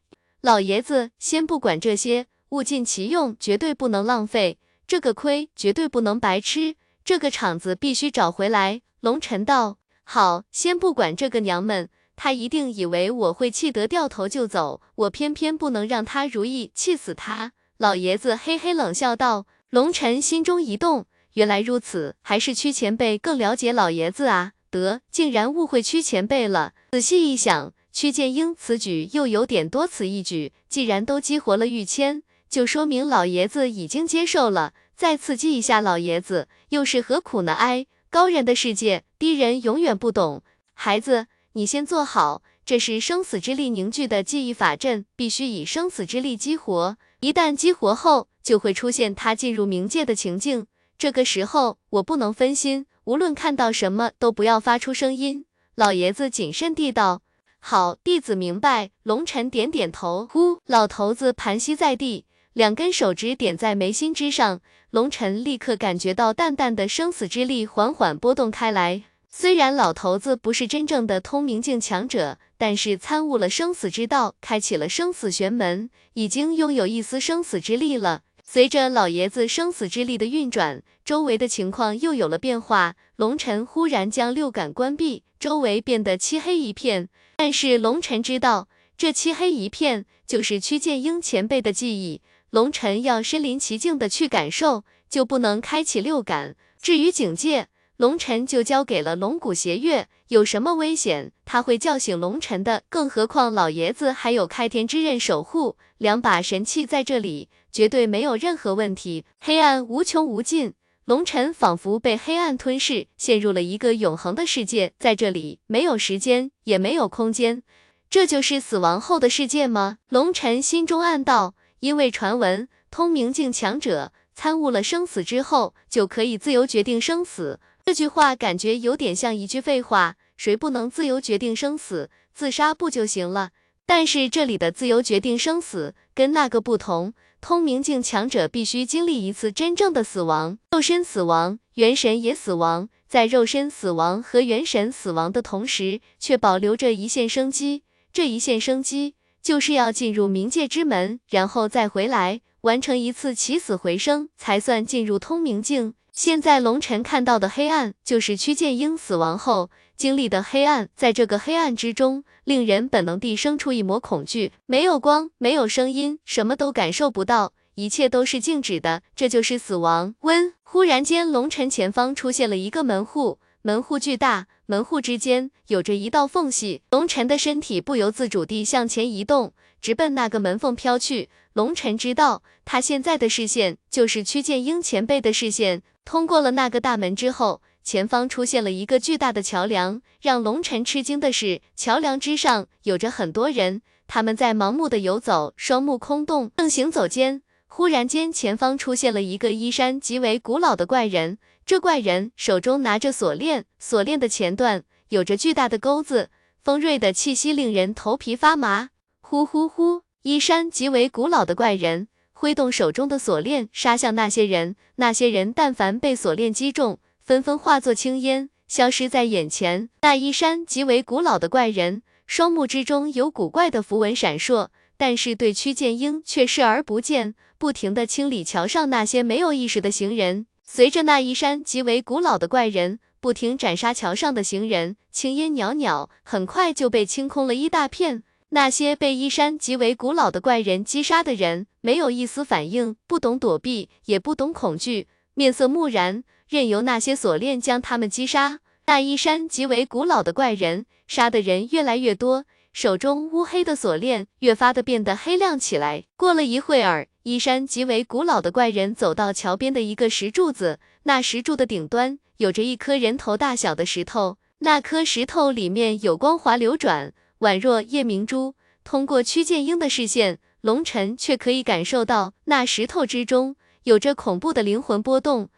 老爷子，先不管这些，物尽其用，绝对不能浪费。这个亏绝对不能白吃，这个场子必须找回来。龙晨道：好，先不管这个娘们，她一定以为我会气得掉头就走，我偏偏不能让她如意，气死她。老爷子嘿嘿冷笑道。龙晨心中一动，原来如此，还是屈前辈更了解老爷子啊。得，竟然误会屈前辈了。仔细一想，屈剑英此举又有点多此一举。既然都激活了玉签，就说明老爷子已经接受了。再刺激一下老爷子，又是何苦呢？哎，高人的世界，低人永远不懂。孩子，你先坐好，这是生死之力凝聚的记忆法阵，必须以生死之力激活。一旦激活后，就会出现他进入冥界的情境。这个时候，我不能分心。无论看到什么都不要发出声音。老爷子谨慎地道：“好，弟子明白。”龙晨点点头。呼，老头子盘膝在地，两根手指点在眉心之上，龙晨立刻感觉到淡淡的生死之力缓缓波动开来。虽然老头子不是真正的通明境强者，但是参悟了生死之道，开启了生死玄门，已经拥有一丝生死之力了。随着老爷子生死之力的运转，周围的情况又有了变化。龙晨忽然将六感关闭，周围变得漆黑一片。但是龙晨知道，这漆黑一片就是屈剑英前辈的记忆。龙晨要身临其境的去感受，就不能开启六感。至于警戒，龙晨就交给了龙骨邪月，有什么危险，他会叫醒龙晨的。更何况老爷子还有开天之刃守护，两把神器在这里，绝对没有任何问题。黑暗无穷无尽，龙晨仿佛被黑暗吞噬，陷入了一个永恒的世界。在这里，没有时间，也没有空间，这就是死亡后的世界吗？龙晨心中暗道，因为传闻，通明境强者参悟了生死之后，就可以自由决定生死。这句话感觉有点像一句废话，谁不能自由决定生死，自杀不就行了？但是这里的自由决定生死跟那个不同，通明境强者必须经历一次真正的死亡，肉身死亡，元神也死亡，在肉身死亡和元神死亡的同时，却保留着一线生机，这一线生机就是要进入冥界之门，然后再回来，完成一次起死回生，才算进入通明境。现在龙尘看到的黑暗，就是屈剑英死亡后经历的黑暗。在这个黑暗之中，令人本能地生出一抹恐惧。没有光，没有声音，什么都感受不到，一切都是静止的。这就是死亡。温，忽然间，龙尘前方出现了一个门户，门户巨大，门户之间有着一道缝隙。龙尘的身体不由自主地向前移动，直奔那个门缝飘去。龙尘知道，他现在的视线就是屈剑英前辈的视线。通过了那个大门之后，前方出现了一个巨大的桥梁。让龙尘吃惊的是，桥梁之上有着很多人，他们在盲目的游走，双目空洞。正行走间，忽然间前方出现了一个衣衫极为古老的怪人。这怪人手中拿着锁链，锁链的前段有着巨大的钩子，锋锐的气息令人头皮发麻。呼呼呼！衣衫极为古老的怪人。挥动手中的锁链，杀向那些人。那些人但凡被锁链击中，纷纷化作青烟，消失在眼前。那衣衫极为古老的怪人，双目之中有古怪的符文闪烁，但是对曲剑英却视而不见，不停地清理桥上那些没有意识的行人。随着那衣衫极为古老的怪人不停斩杀桥上的行人，青烟袅袅，很快就被清空了一大片。那些被衣衫极为古老的怪人击杀的人，没有一丝反应，不懂躲避，也不懂恐惧，面色木然，任由那些锁链将他们击杀。那衣衫极为古老的怪人杀的人越来越多，手中乌黑的锁链越发的变得黑亮起来。过了一会儿，衣衫极为古老的怪人走到桥边的一个石柱子，那石柱的顶端有着一颗人头大小的石头，那颗石头里面有光华流转。宛若夜明珠，通过屈剑英的视线，龙尘却可以感受到那石头之中有着恐怖的灵魂波动。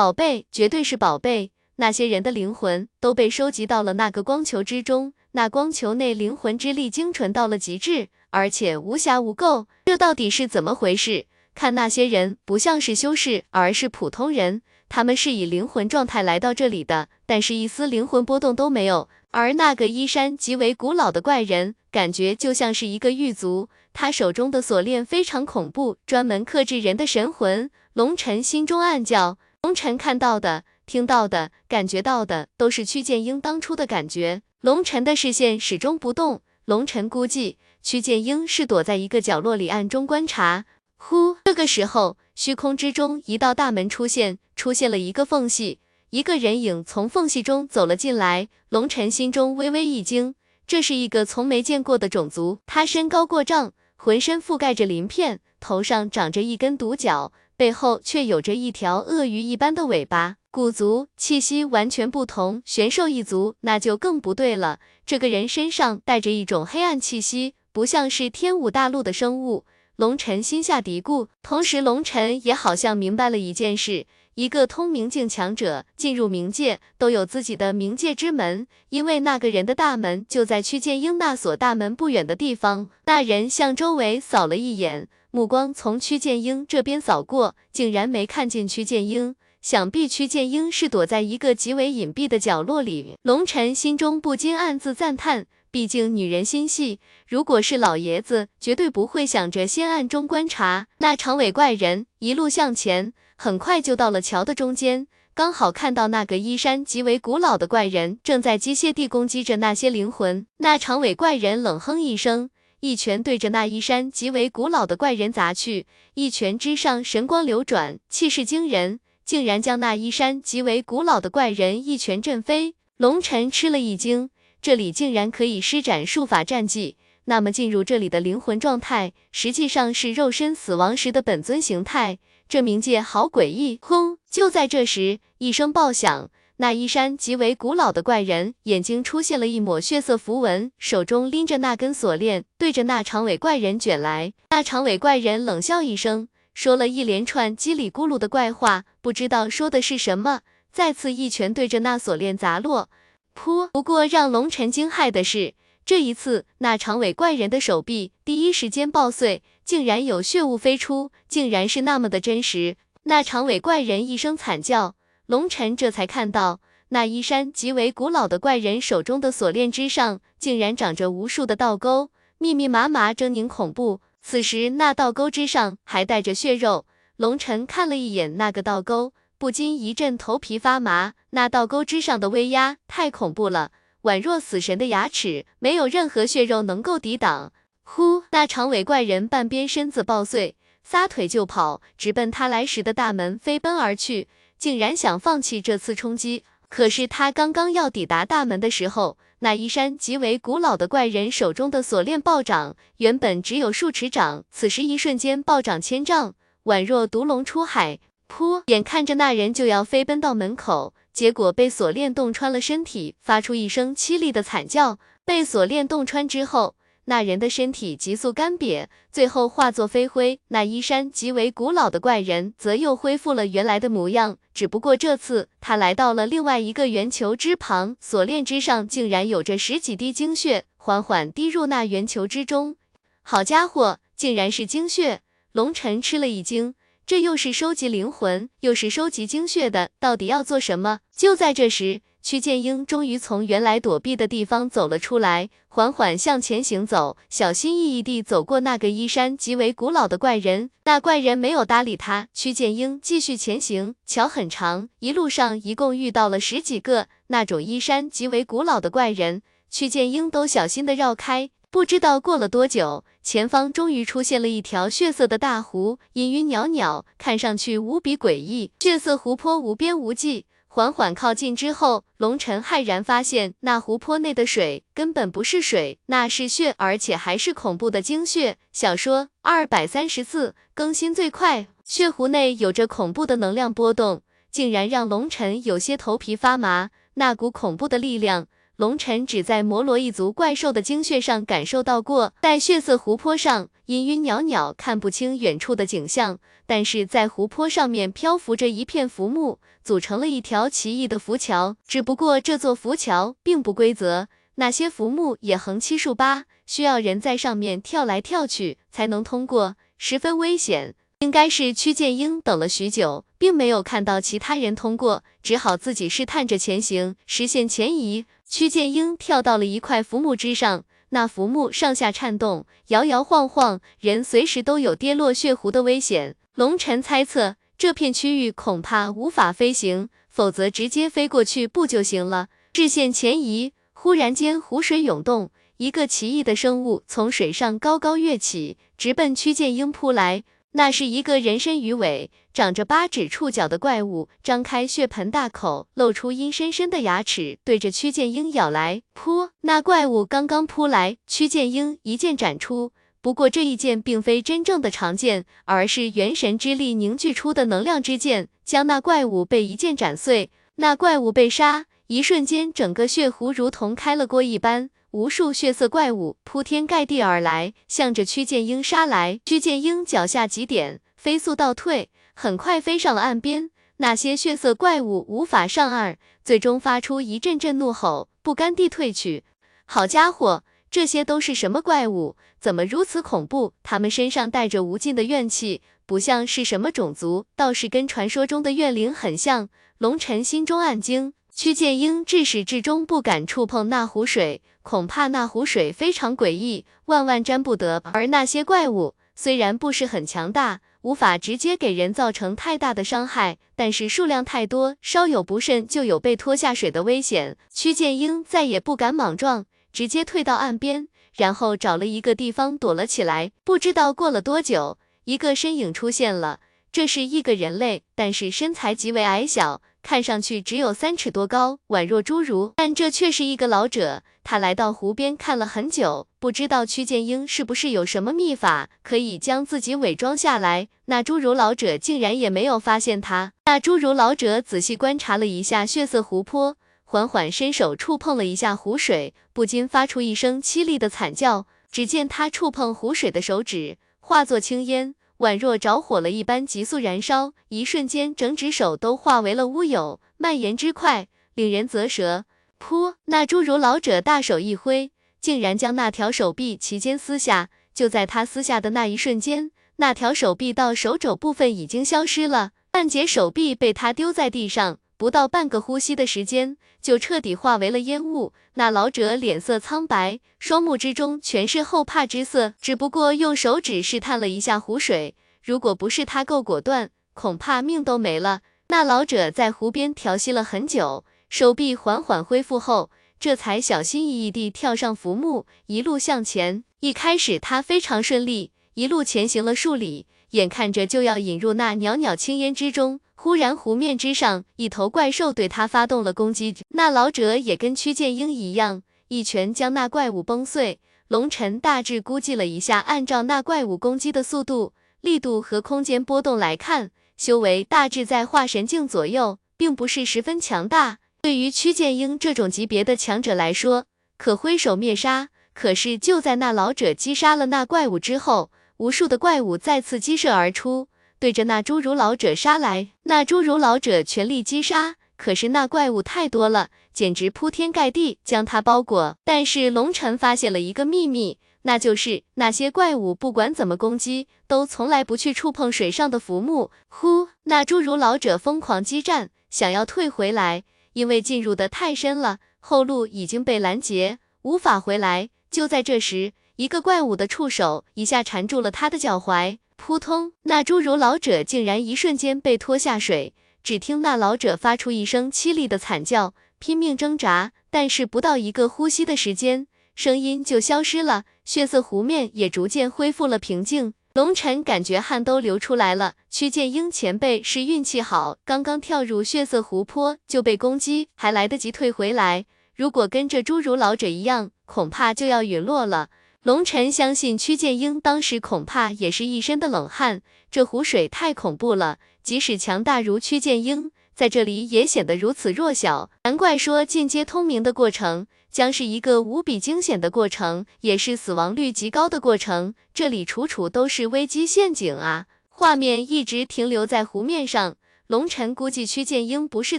宝贝，绝对是宝贝！那些人的灵魂都被收集到了那个光球之中，那光球内灵魂之力精纯到了极致，而且无瑕无垢。这到底是怎么回事？看那些人不像是修士，而是普通人，他们是以灵魂状态来到这里的，但是一丝灵魂波动都没有。而那个衣衫极为古老的怪人，感觉就像是一个狱卒，他手中的锁链非常恐怖，专门克制人的神魂。龙尘心中暗叫，龙尘看到的、听到的、感觉到的，都是屈剑英当初的感觉。龙尘的视线始终不动，龙尘估计屈剑英是躲在一个角落里暗中观察。呼，这个时候，虚空之中一道大门出现，出现了一个缝隙。一个人影从缝隙中走了进来，龙尘心中微微一惊，这是一个从没见过的种族。他身高过丈，浑身覆盖着鳞片，头上长着一根独角，背后却有着一条鳄鱼一般的尾巴。古族气息完全不同，玄兽一族那就更不对了。这个人身上带着一种黑暗气息，不像是天武大陆的生物。龙尘心下嘀咕，同时龙尘也好像明白了一件事。一个通明境强者进入冥界都有自己的冥界之门，因为那个人的大门就在屈剑英那所大门不远的地方。那人向周围扫了一眼，目光从屈剑英这边扫过，竟然没看见屈剑英。想必屈剑英是躲在一个极为隐蔽的角落里。龙晨心中不禁暗自赞叹，毕竟女人心细，如果是老爷子，绝对不会想着先暗中观察。那长尾怪人一路向前，很快就到了桥的中间。刚好看到那个衣衫极为古老的怪人正在机械地攻击着那些灵魂。那长尾怪人冷哼一声，一拳对着那衣衫极为古老的怪人砸去。一拳之上，神光流转，气势惊人，竟然将那衣衫极为古老的怪人一拳震飞。龙尘吃了一惊，这里竟然可以施展术法战技。那么进入这里的灵魂状态，实际上是肉身死亡时的本尊形态。这冥界好诡异！轰！就在这时，一声爆响，那衣衫极为古老的怪人眼睛出现了一抹血色符文，手中拎着那根锁链，对着那长尾怪人卷来。那长尾怪人冷笑一声，说了一连串叽里咕噜的怪话，不知道说的是什么，再次一拳对着那锁链砸落。噗！不过让龙尘惊骇的是，这一次那长尾怪人的手臂第一时间爆碎。竟然有血雾飞出，竟然是那么的真实。那长尾怪人一声惨叫，龙尘这才看到那衣衫极为古老的怪人手中的锁链之上，竟然长着无数的倒钩，密密麻麻，狰狞恐怖。此时那倒钩之上还带着血肉，龙尘看了一眼那个倒钩，不禁一阵头皮发麻。那倒钩之上的威压太恐怖了，宛若死神的牙齿，没有任何血肉能够抵挡。呼！那长尾怪人半边身子爆碎，撒腿就跑，直奔他来时的大门飞奔而去，竟然想放弃这次冲击。可是他刚刚要抵达大门的时候，那衣衫极为古老的怪人手中的锁链暴涨，原本只有数尺长，此时一瞬间暴涨千丈，宛若毒龙出海。噗！眼看着那人就要飞奔到门口，结果被锁链洞穿了身体，发出一声凄厉的惨叫。被锁链洞穿之后。那人的身体急速干瘪，最后化作飞灰。那衣衫极为古老的怪人则又恢复了原来的模样，只不过这次他来到了另外一个圆球之旁，锁链之上竟然有着十几滴精血，缓缓滴入那圆球之中。好家伙，竟然是精血！龙尘吃了一惊，这又是收集灵魂，又是收集精血的，到底要做什么？就在这时。屈剑英终于从原来躲避的地方走了出来，缓缓向前行走，小心翼翼地走过那个衣衫极为古老的怪人。那怪人没有搭理他，屈剑英继续前行。桥很长，一路上一共遇到了十几个那种衣衫极为古老的怪人，屈剑英都小心地绕开。不知道过了多久，前方终于出现了一条血色的大湖，阴晕袅袅，看上去无比诡异。血色湖泊无边无际。缓缓靠近之后，龙尘骇然发现，那湖泊内的水根本不是水，那是血，而且还是恐怖的精血。小说二百三十四更新最快，血湖内有着恐怖的能量波动，竟然让龙尘有些头皮发麻。那股恐怖的力量，龙尘只在摩罗一族怪兽的精血上感受到过，在血色湖泊上阴晕袅袅，看不清远处的景象。但是在湖泊上面漂浮着一片浮木，组成了一条奇异的浮桥。只不过这座浮桥并不规则，那些浮木也横七竖八，需要人在上面跳来跳去才能通过，十分危险。应该是屈剑英等了许久，并没有看到其他人通过，只好自己试探着前行，实现前移。屈剑英跳到了一块浮木之上。那浮木上下颤动，摇摇晃晃，人随时都有跌落血湖的危险。龙尘猜测，这片区域恐怕无法飞行，否则直接飞过去不就行了？视线前移，忽然间湖水涌动，一个奇异的生物从水上高高跃起，直奔屈剑英扑来。那是一个人身鱼尾、长着八指触角的怪物，张开血盆大口，露出阴森森的牙齿，对着屈剑英咬来。噗！那怪物刚刚扑来，屈剑英一剑斩出。不过这一剑并非真正的长剑，而是元神之力凝聚出的能量之剑，将那怪物被一剑斩碎。那怪物被杀，一瞬间，整个血湖如同开了锅一般。无数血色怪物铺天盖地而来，向着屈剑英杀来。屈剑英脚下几点，飞速倒退，很快飞上了岸边。那些血色怪物无法上岸，最终发出一阵阵怒吼，不甘地退去。好家伙，这些都是什么怪物？怎么如此恐怖？他们身上带着无尽的怨气，不像是什么种族，倒是跟传说中的怨灵很像。龙尘心中暗惊，屈剑英至始至终不敢触碰那湖水，恐怕那湖水非常诡异，万万沾不得。而那些怪物虽然不是很强大。无法直接给人造成太大的伤害，但是数量太多，稍有不慎就有被拖下水的危险。屈剑英再也不敢莽撞，直接退到岸边，然后找了一个地方躲了起来。不知道过了多久，一个身影出现了，这是一个人类，但是身材极为矮小。看上去只有三尺多高，宛若侏儒，但这却是一个老者。他来到湖边看了很久，不知道屈剑英是不是有什么秘法，可以将自己伪装下来。那侏儒老者竟然也没有发现他。那侏儒老者仔细观察了一下血色湖泊，缓缓伸手触碰了一下湖水，不禁发出一声凄厉的惨叫。只见他触碰湖水的手指化作青烟。宛若着火了一般，急速燃烧，一瞬间，整只手都化为了乌有，蔓延之快，令人啧舌。噗！那侏儒老者大手一挥，竟然将那条手臂齐肩撕下。就在他撕下的那一瞬间，那条手臂到手肘部分已经消失了，半截手臂被他丢在地上。不到半个呼吸的时间，就彻底化为了烟雾。那老者脸色苍白，双目之中全是后怕之色，只不过用手指试探了一下湖水。如果不是他够果断，恐怕命都没了。那老者在湖边调息了很久，手臂缓缓恢复后，这才小心翼翼地跳上浮木，一路向前。一开始他非常顺利，一路前行了数里，眼看着就要引入那袅袅青烟之中。忽然，湖面之上一头怪兽对他发动了攻击。那老者也跟屈剑英一样，一拳将那怪物崩碎。龙尘大致估计了一下，按照那怪物攻击的速度、力度和空间波动来看，修为大致在化神境左右，并不是十分强大。对于屈剑英这种级别的强者来说，可挥手灭杀。可是就在那老者击杀了那怪物之后，无数的怪物再次激射而出。对着那侏儒老者杀来，那侏儒老者全力击杀，可是那怪物太多了，简直铺天盖地将他包裹。但是龙尘发现了一个秘密，那就是那些怪物不管怎么攻击，都从来不去触碰水上的浮木。呼，那侏儒老者疯狂激战，想要退回来，因为进入的太深了，后路已经被拦截，无法回来。就在这时，一个怪物的触手一下缠住了他的脚踝。扑通！那侏儒老者竟然一瞬间被拖下水，只听那老者发出一声凄厉的惨叫，拼命挣扎，但是不到一个呼吸的时间，声音就消失了，血色湖面也逐渐恢复了平静。龙尘感觉汗都流出来了，曲剑英前辈是运气好，刚刚跳入血色湖泊就被攻击，还来得及退回来，如果跟着侏儒老者一样，恐怕就要陨落了。龙尘相信屈剑英当时恐怕也是一身的冷汗，这湖水太恐怖了，即使强大如屈剑英，在这里也显得如此弱小。难怪说进阶通明的过程将是一个无比惊险的过程，也是死亡率极高的过程。这里处处都是危机陷阱啊！画面一直停留在湖面上。龙尘估计屈剑英不是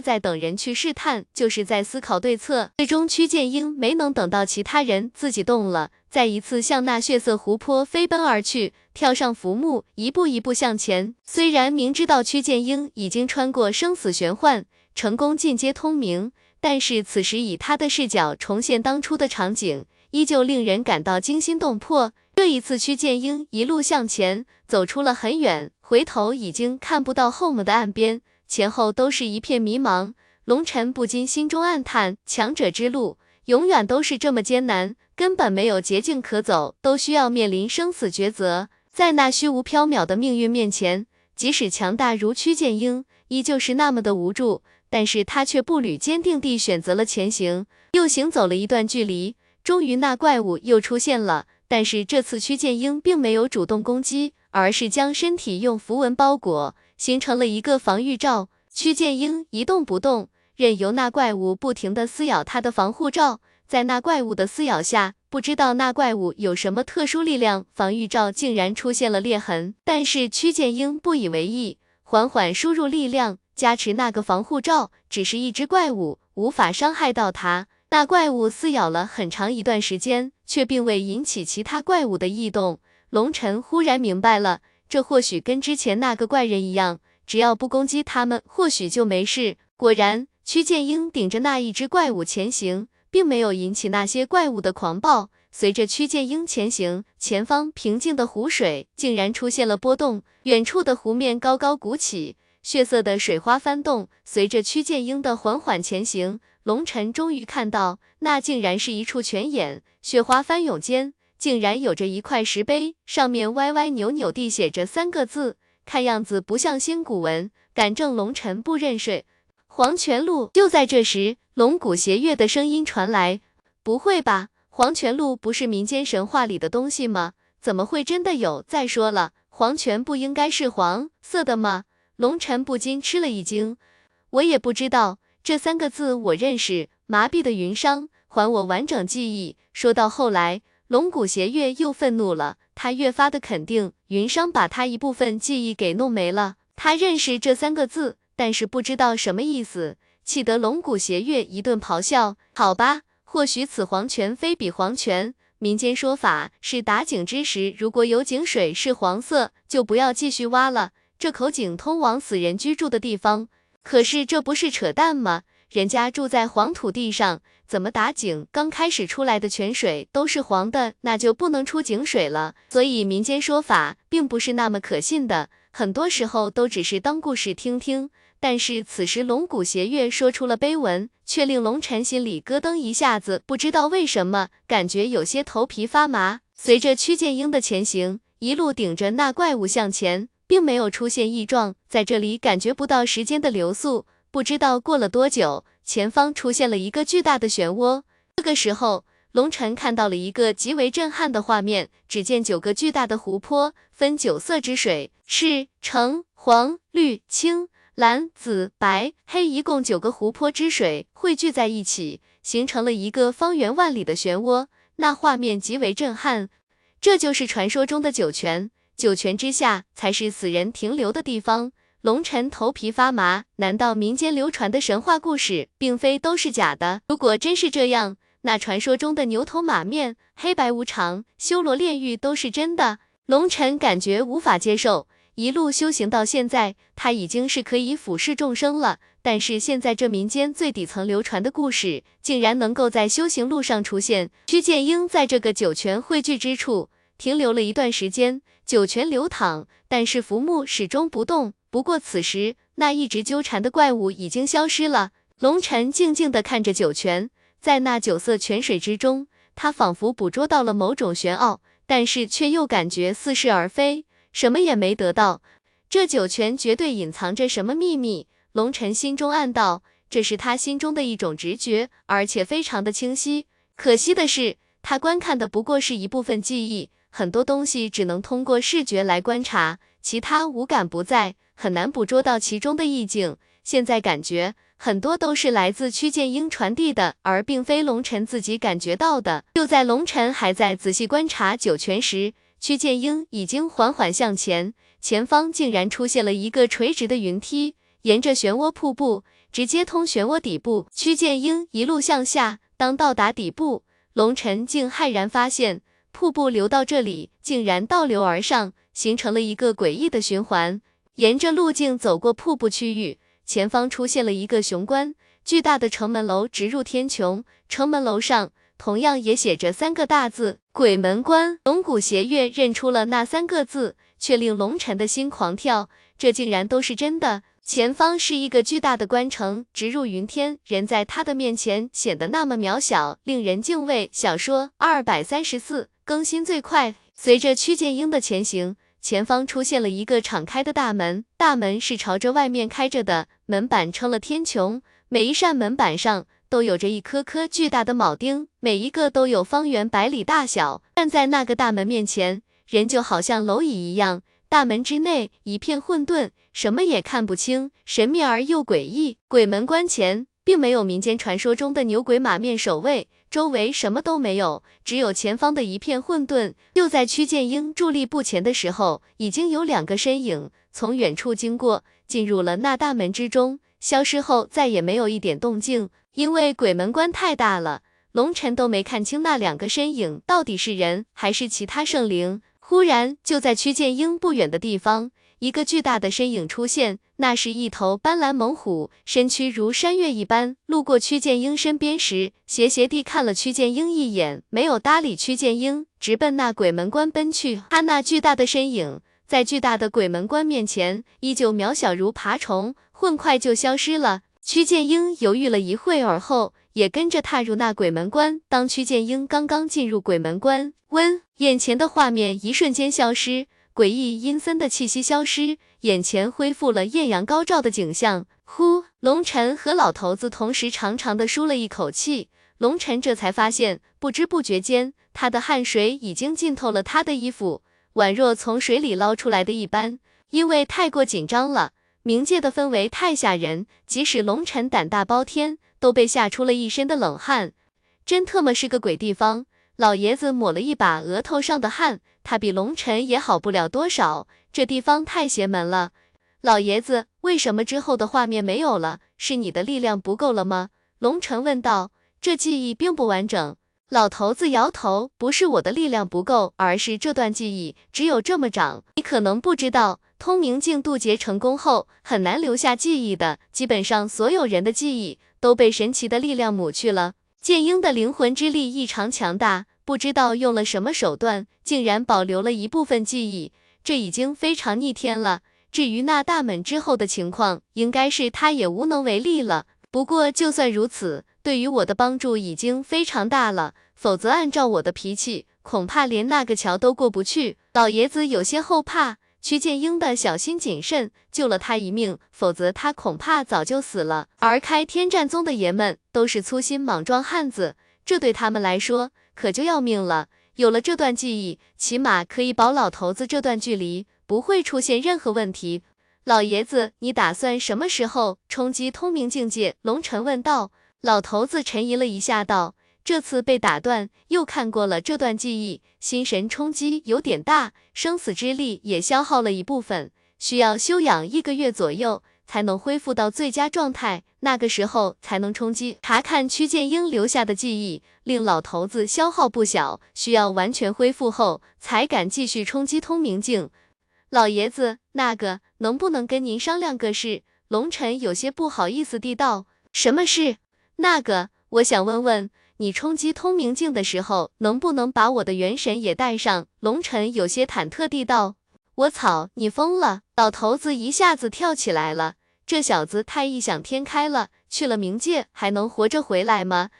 在等人去试探，就是在思考对策。最终屈剑英没能等到其他人，自己动了，再一次向那血色湖泊飞奔而去，跳上浮木，一步一步向前。虽然明知道屈剑英已经穿过生死玄幻，成功进阶通明，但是此时以他的视角重现当初的场景，依旧令人感到惊心动魄。这一次，屈剑英一路向前，走出了很远。回头已经看不到后面的岸边，前后都是一片迷茫。龙尘不禁心中暗叹：强者之路永远都是这么艰难，根本没有捷径可走，都需要面临生死抉择。在那虚无缥缈的命运面前，即使强大如屈剑英，依旧是那么的无助。但是他却步履坚定地选择了前行。又行走了一段距离，终于那怪物又出现了。但是这次屈剑英并没有主动攻击。而是将身体用符文包裹，形成了一个防御罩。屈剑英一动不动，任由那怪物不停地撕咬他的防护罩。在那怪物的撕咬下，不知道那怪物有什么特殊力量，防御罩竟然出现了裂痕。但是屈剑英不以为意，缓缓输入力量，加持那个防护罩。只是一只怪物，无法伤害到他。那怪物撕咬了很长一段时间。却并未引起其他怪物的异动。龙尘忽然明白了，这或许跟之前那个怪人一样，只要不攻击他们，或许就没事。果然，屈剑英顶着那一只怪物前行，并没有引起那些怪物的狂暴。随着屈剑英前行，前方平静的湖水竟然出现了波动，远处的湖面高高鼓起，血色的水花翻动。随着屈剑英的缓缓前行，龙尘终于看到，那竟然是一处泉眼，雪花翻涌间，竟然有着一块石碑，上面歪歪扭扭地写着三个字，看样子不像新古文，敢正龙尘不认识。黄泉路。就在这时，龙骨邪月的声音传来：“不会吧？”黄泉路不是民间神话里的东西吗？怎么会真的有？再说了，黄泉不应该是黄色的吗？龙尘不禁吃了一惊。我也不知道这三个字，我认识。麻痹的云商，还我完整记忆。说到后来，龙骨邪月又愤怒了，他越发的肯定云商把他一部分记忆给弄没了。他认识这三个字，但是不知道什么意思，气得龙骨邪月一顿咆哮。好吧。或许此黄泉非彼黄泉，民间说法是打井之时，如果有井水是黄色，就不要继续挖了。这口井通往死人居住的地方，可是这不是扯淡吗？人家住在黄土地上，怎么打井？刚开始出来的泉水都是黄的，那就不能出井水了。所以民间说法并不是那么可信的，很多时候都只是当故事听听。但是此时龙骨邪月说出了碑文，却令龙晨心里咯噔一下子，不知道为什么，感觉有些头皮发麻。随着屈剑英的前行，一路顶着那怪物向前，并没有出现异状，在这里感觉不到时间的流速。不知道过了多久，前方出现了一个巨大的漩涡。这个时候，龙晨看到了一个极为震撼的画面，只见九个巨大的湖泊，分九色之水，赤、橙、黄、绿、青。蓝、紫、白、黑，一共九个湖泊之水汇聚在一起，形成了一个方圆万里的漩涡。那画面极为震撼。这就是传说中的九泉，九泉之下才是死人停留的地方。龙尘头皮发麻，难道民间流传的神话故事并非都是假的？如果真是这样，那传说中的牛头马面、黑白无常、修罗炼狱都是真的？龙尘感觉无法接受。一路修行到现在，他已经是可以俯视众生了。但是现在这民间最底层流传的故事，竟然能够在修行路上出现。屈剑英在这个九泉汇聚之处停留了一段时间，九泉流淌，但是浮木始终不动。不过此时，那一直纠缠的怪物已经消失了。龙尘静静地看着九泉，在那九色泉水之中，他仿佛捕捉到了某种玄奥，但是却又感觉似是而非。什么也没得到，这九泉绝对隐藏着什么秘密。龙尘心中暗道，这是他心中的一种直觉，而且非常的清晰。可惜的是，他观看的不过是一部分记忆，很多东西只能通过视觉来观察，其他五感不在，很难捕捉到其中的意境。现在感觉很多都是来自屈剑英传递的，而并非龙尘自己感觉到的。就在龙尘还在仔细观察九泉时，屈剑英已经缓缓向前，前方竟然出现了一个垂直的云梯，沿着漩涡瀑布直接通漩涡底部。屈剑英一路向下，当到达底部，龙尘竟骇然发现，瀑布流到这里，竟然倒流而上，形成了一个诡异的循环。沿着路径走过瀑布区域，前方出现了一个雄关巨大的城门楼，直入天穹。城门楼上。同样也写着三个大字“鬼门关”。龙骨邪月认出了那三个字，却令龙尘的心狂跳。这竟然都是真的！前方是一个巨大的关城，直入云天，人在他的面前显得那么渺小，令人敬畏。小说二百三十四更新最快。随着屈剑英的前行，前方出现了一个敞开的大门，大门是朝着外面开着的，门板称了天穹，每一扇门板上。都有着一颗颗巨大的铆钉，每一个都有方圆百里大小。站在那个大门面前，人就好像蝼蚁一样。大门之内一片混沌，什么也看不清，神秘而又诡异。鬼门关前并没有民间传说中的牛鬼马面守卫，周围什么都没有，只有前方的一片混沌。就在屈剑英伫立不前的时候，已经有两个身影从远处经过，进入了那大门之中，消失后再也没有一点动静。因为鬼门关太大了，龙晨都没看清那两个身影到底是人还是其他圣灵。忽然，就在屈剑英不远的地方，一个巨大的身影出现，那是一头斑斓猛虎，身躯如山岳一般。路过屈剑英身边时，斜斜地看了屈剑英一眼，没有搭理屈剑英，直奔那鬼门关奔去。他那巨大的身影，在巨大的鬼门关面前，依旧渺小如爬虫，混快就消失了。屈剑英犹豫了一会儿后。也跟着踏入那鬼门关。当屈剑英刚刚进入鬼门关，温眼前的画面一瞬间消失，诡异阴森的气息消失，眼前恢复了艳阳高照的景象。呼，龙晨和老头子同时长长的舒了一口气。龙晨这才发现，不知不觉间，他的汗水已经浸透了他的衣服，宛若从水里捞出来的一般。因为太过紧张了，冥界的氛围太吓人，即使龙晨胆大包天。都被吓出了一身的冷汗，真特么是个鬼地方！老爷子抹了一把额头上的汗，他比龙尘也好不了多少，这地方太邪门了。老爷子，为什么之后的画面没有了？是你的力量不够了吗？龙尘问道。这记忆并不完整。老头子摇头，不是我的力量不够，而是这段记忆只有这么长。你可能不知道，通明镜渡劫成功后，很难留下记忆的，基本上所有人的记忆。都被神奇的力量抹去了。剑英的灵魂之力异常强大，不知道用了什么手段，竟然保留了一部分记忆，这已经非常逆天了。至于那大门之后的情况，应该是他也无能为力了。不过就算如此，对于我的帮助已经非常大了。否则按照我的脾气，恐怕连那个桥都过不去。老爷子有些后怕。屈剑英的小心谨慎救了他一命，否则他恐怕早就死了。而开天战宗的爷们都是粗心莽撞汉子，这对他们来说可就要命了。有了这段记忆，起码可以保老头子这段距离不会出现任何问题。老爷子，你打算什么时候冲击通明境界？龙尘问道。老头子沉吟了一下，道。这次被打断，又看过了这段记忆，心神冲击有点大，生死之力也消耗了一部分，需要休养一个月左右才能恢复到最佳状态，那个时候才能冲击。查看屈剑英留下的记忆，令老头子消耗不小，需要完全恢复后才敢继续冲击通明镜。老爷子，那个能不能跟您商量个事？龙尘有些不好意思地道。什么事？那个，我想问问。你冲击通明镜的时候，能不能把我的元神也带上？龙尘有些忐忑地道。我操，你疯了！老头子一下子跳起来了，这小子太异想天开了，去了冥界还能活着回来吗？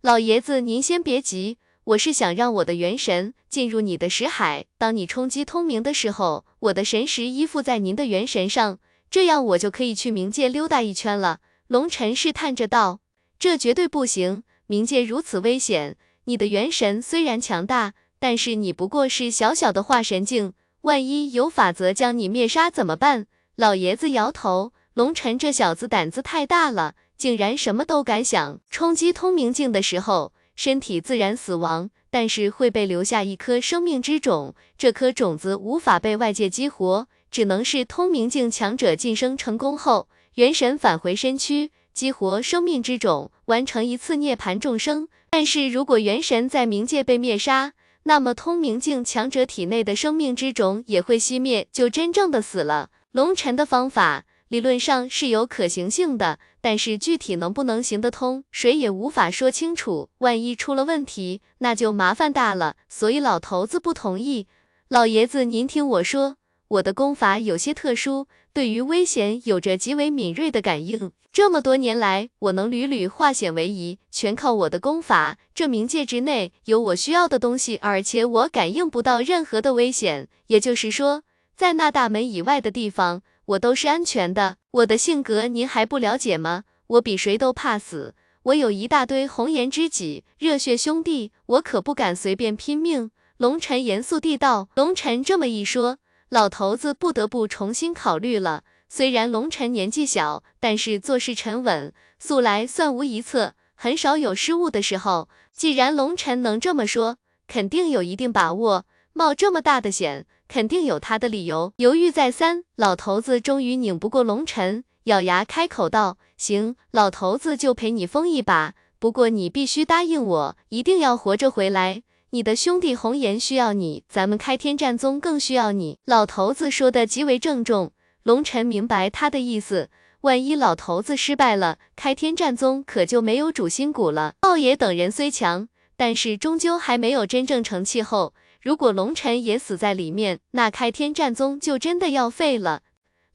老爷子，您先别急，我是想让我的元神进入你的识海，当你冲击通明的时候，我的神识依附在您的元神上，这样我就可以去冥界溜达一圈了。龙尘试探着道，这绝对不行。冥界如此危险，你的元神虽然强大，但是你不过是小小的化神境，万一有法则将你灭杀怎么办？老爷子摇头，龙尘这小子胆子太大了，竟然什么都敢想。冲击通明境的时候，身体自然死亡，但是会被留下一颗生命之种，这颗种子无法被外界激活，只能是通明境强者晋升成功后，元神返回身躯。激活生命之种，完成一次涅槃重生。但是如果元神在冥界被灭杀，那么通明境强者体内的生命之种也会熄灭，就真正的死了。龙尘的方法理论上是有可行性的，但是具体能不能行得通，谁也无法说清楚。万一出了问题，那就麻烦大了。所以老头子不同意。老爷子，您听我说，我的功法有些特殊，对于危险有着极为敏锐的感应。这么多年来，我能屡屡化险为夷，全靠我的功法。这冥界之内有我需要的东西，而且我感应不到任何的危险。也就是说，在那大门以外的地方，我都是安全的。我的性格您还不了解吗？我比谁都怕死，我有一大堆红颜知己、热血兄弟，我可不敢随便拼命。龙尘严肃地道。龙尘这么一说，老头子不得不重新考虑了。虽然龙尘年纪小，但是做事沉稳，素来算无一策，很少有失误的时候。既然龙尘能这么说，肯定有一定把握。冒这么大的险，肯定有他的理由。犹豫再三，老头子终于拧不过龙尘，咬牙开口道：“行，老头子就陪你疯一把。不过你必须答应我，一定要活着回来。你的兄弟红颜需要你，咱们开天战宗更需要你。老头子说的极为郑重，龙晨明白他的意思。万一老头子失败了，开天战宗可就没有主心骨了。豹爷等人虽强，但是终究还没有真正成气候。如果龙晨也死在里面，那开天战宗就真的要废了。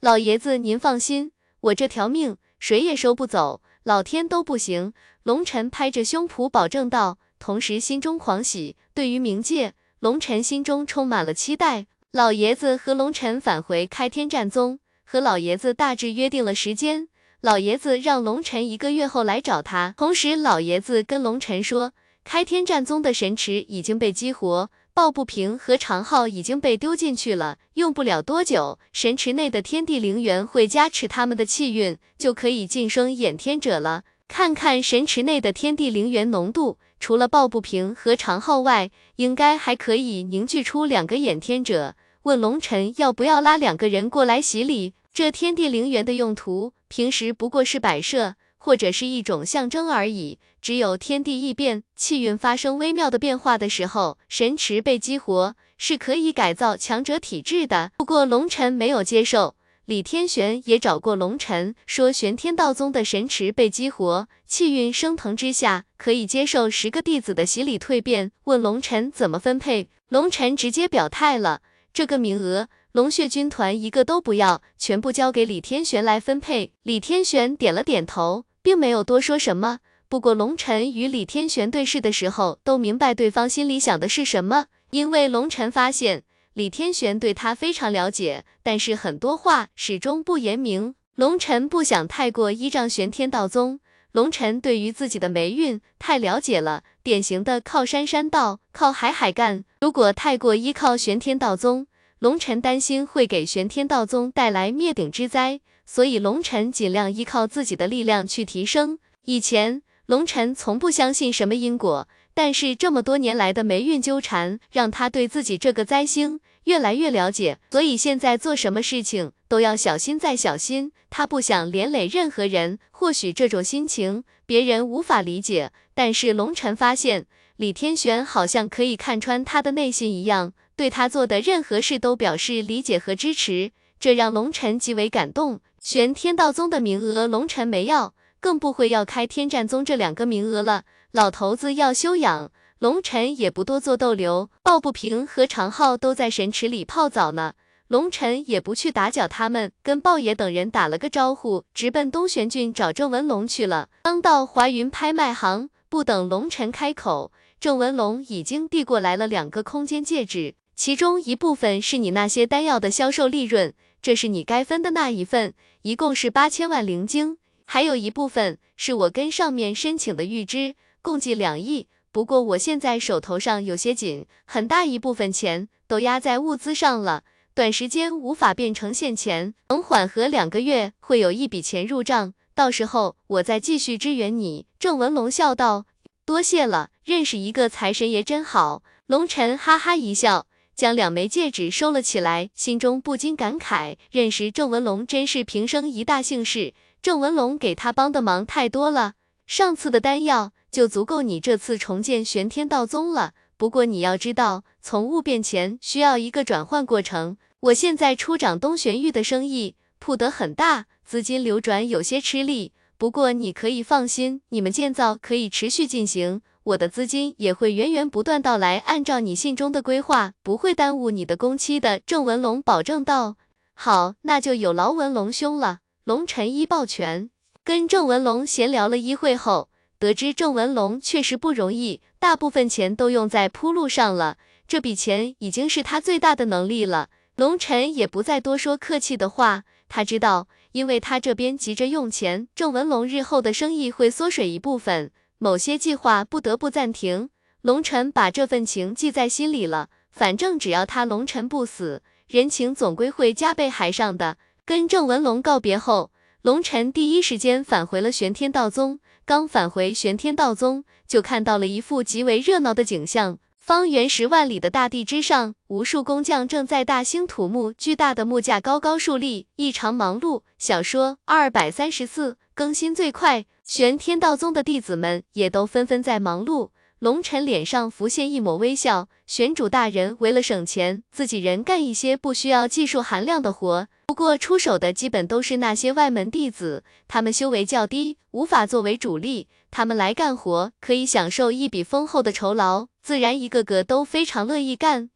老爷子您放心，我这条命谁也收不走，老天都不行。龙晨拍着胸脯保证道。同时心中狂喜，对于冥界，龙晨心中充满了期待。老爷子和龙晨返回开天战宗，和老爷子大致约定了时间。老爷子让龙晨一个月后来找他。同时，老爷子跟龙晨说，开天战宗的神池已经被激活，抱不平和长浩已经被丢进去了。用不了多久，神池内的天地灵元会加持他们的气运，就可以晋升演天者了。看看神池内的天地灵元浓度。除了抱不平和长浩外，应该还可以凝聚出两个演天者。问龙尘要不要拉两个人过来洗礼？这天地灵元的用途，平时不过是摆设，或者是一种象征而已。只有天地异变，气运发生微妙的变化的时候，神池被激活，是可以改造强者体质的。不过龙尘没有接受。李天玄也找过龙尘，说玄天道宗的神池被激活，气运升腾之下，可以接受十个弟子的洗礼蜕变。问龙尘怎么分配，龙尘直接表态了，这个名额龙血军团一个都不要，全部交给李天玄来分配。李天玄点了点头，并没有多说什么。不过龙尘与李天玄对视的时候，都明白对方心里想的是什么，因为龙尘发现。李天玄对他非常了解，但是很多话始终不言明。龙尘不想太过依仗玄天道宗，龙尘对于自己的霉运太了解了，典型的靠山山倒，靠海海干。如果太过依靠玄天道宗，龙尘担心会给玄天道宗带来灭顶之灾，所以龙尘尽量依靠自己的力量去提升。以前龙尘从不相信什么因果。但是这么多年来的霉运纠缠，让他对自己这个灾星越来越了解，所以现在做什么事情都要小心再小心。他不想连累任何人，或许这种心情别人无法理解，但是龙晨发现李天玄好像可以看穿他的内心一样，对他做的任何事都表示理解和支持，这让龙晨极为感动。玄天道宗的名额，龙晨没要，更不会要开天战宗这两个名额了。老头子要休养，龙尘也不多做逗留。抱不平和长浩都在神池里泡澡呢，龙尘也不去打搅他们，跟豹爷等人打了个招呼，直奔东玄郡找郑文龙去了。刚到华云拍卖行，不等龙尘开口，郑文龙已经递过来了两个空间戒指，其中一部分是你那些丹药的销售利润，这是你该分的那一份，一共是八千万灵晶，还有一部分是我跟上面申请的预支。共计两亿，不过我现在手头上有些紧，很大一部分钱都压在物资上了，短时间无法变成现钱，等缓和两个月会有一笔钱入账，到时候我再继续支援你。郑文龙笑道：“多谢了，认识一个财神爷真好。”龙晨哈哈一笑，将两枚戒指收了起来，心中不禁感慨：认识郑文龙真是平生一大幸事。郑文龙给他帮的忙太多了，上次的丹药。就足够你这次重建玄天道宗了。不过你要知道，从物变钱需要一个转换过程。我现在出掌东玄玉的生意铺得很大，资金流转有些吃力。不过你可以放心，你们建造可以持续进行，我的资金也会源源不断到来。按照你信中的规划，不会耽误你的工期的。郑文龙保证道。好，那就有劳文龙兄了。龙晨一抱拳，跟郑文龙闲聊了一会后。得知郑文龙确实不容易，大部分钱都用在铺路上了，这笔钱已经是他最大的能力了。龙晨也不再多说客气的话，他知道，因为他这边急着用钱，郑文龙日后的生意会缩水一部分，某些计划不得不暂停。龙晨把这份情记在心里了，反正只要他龙晨不死，人情总归会加倍还上的。跟郑文龙告别后，龙晨第一时间返回了玄天道宗。刚返回玄天道宗，就看到了一幅极为热闹的景象。方圆十万里的大地之上，无数工匠正在大兴土木，巨大的木架高高竖立，异常忙碌。小说二百三十四。更新最快，玄天道宗的弟子们也都纷纷在忙碌。龙晨脸上浮现一抹微笑，玄主大人为了省钱，自己人干一些不需要技术含量的活。不过出手的基本都是那些外门弟子，他们修为较低，无法作为主力。他们来干活，可以享受一笔丰厚的酬劳，自然一个个都非常乐意干。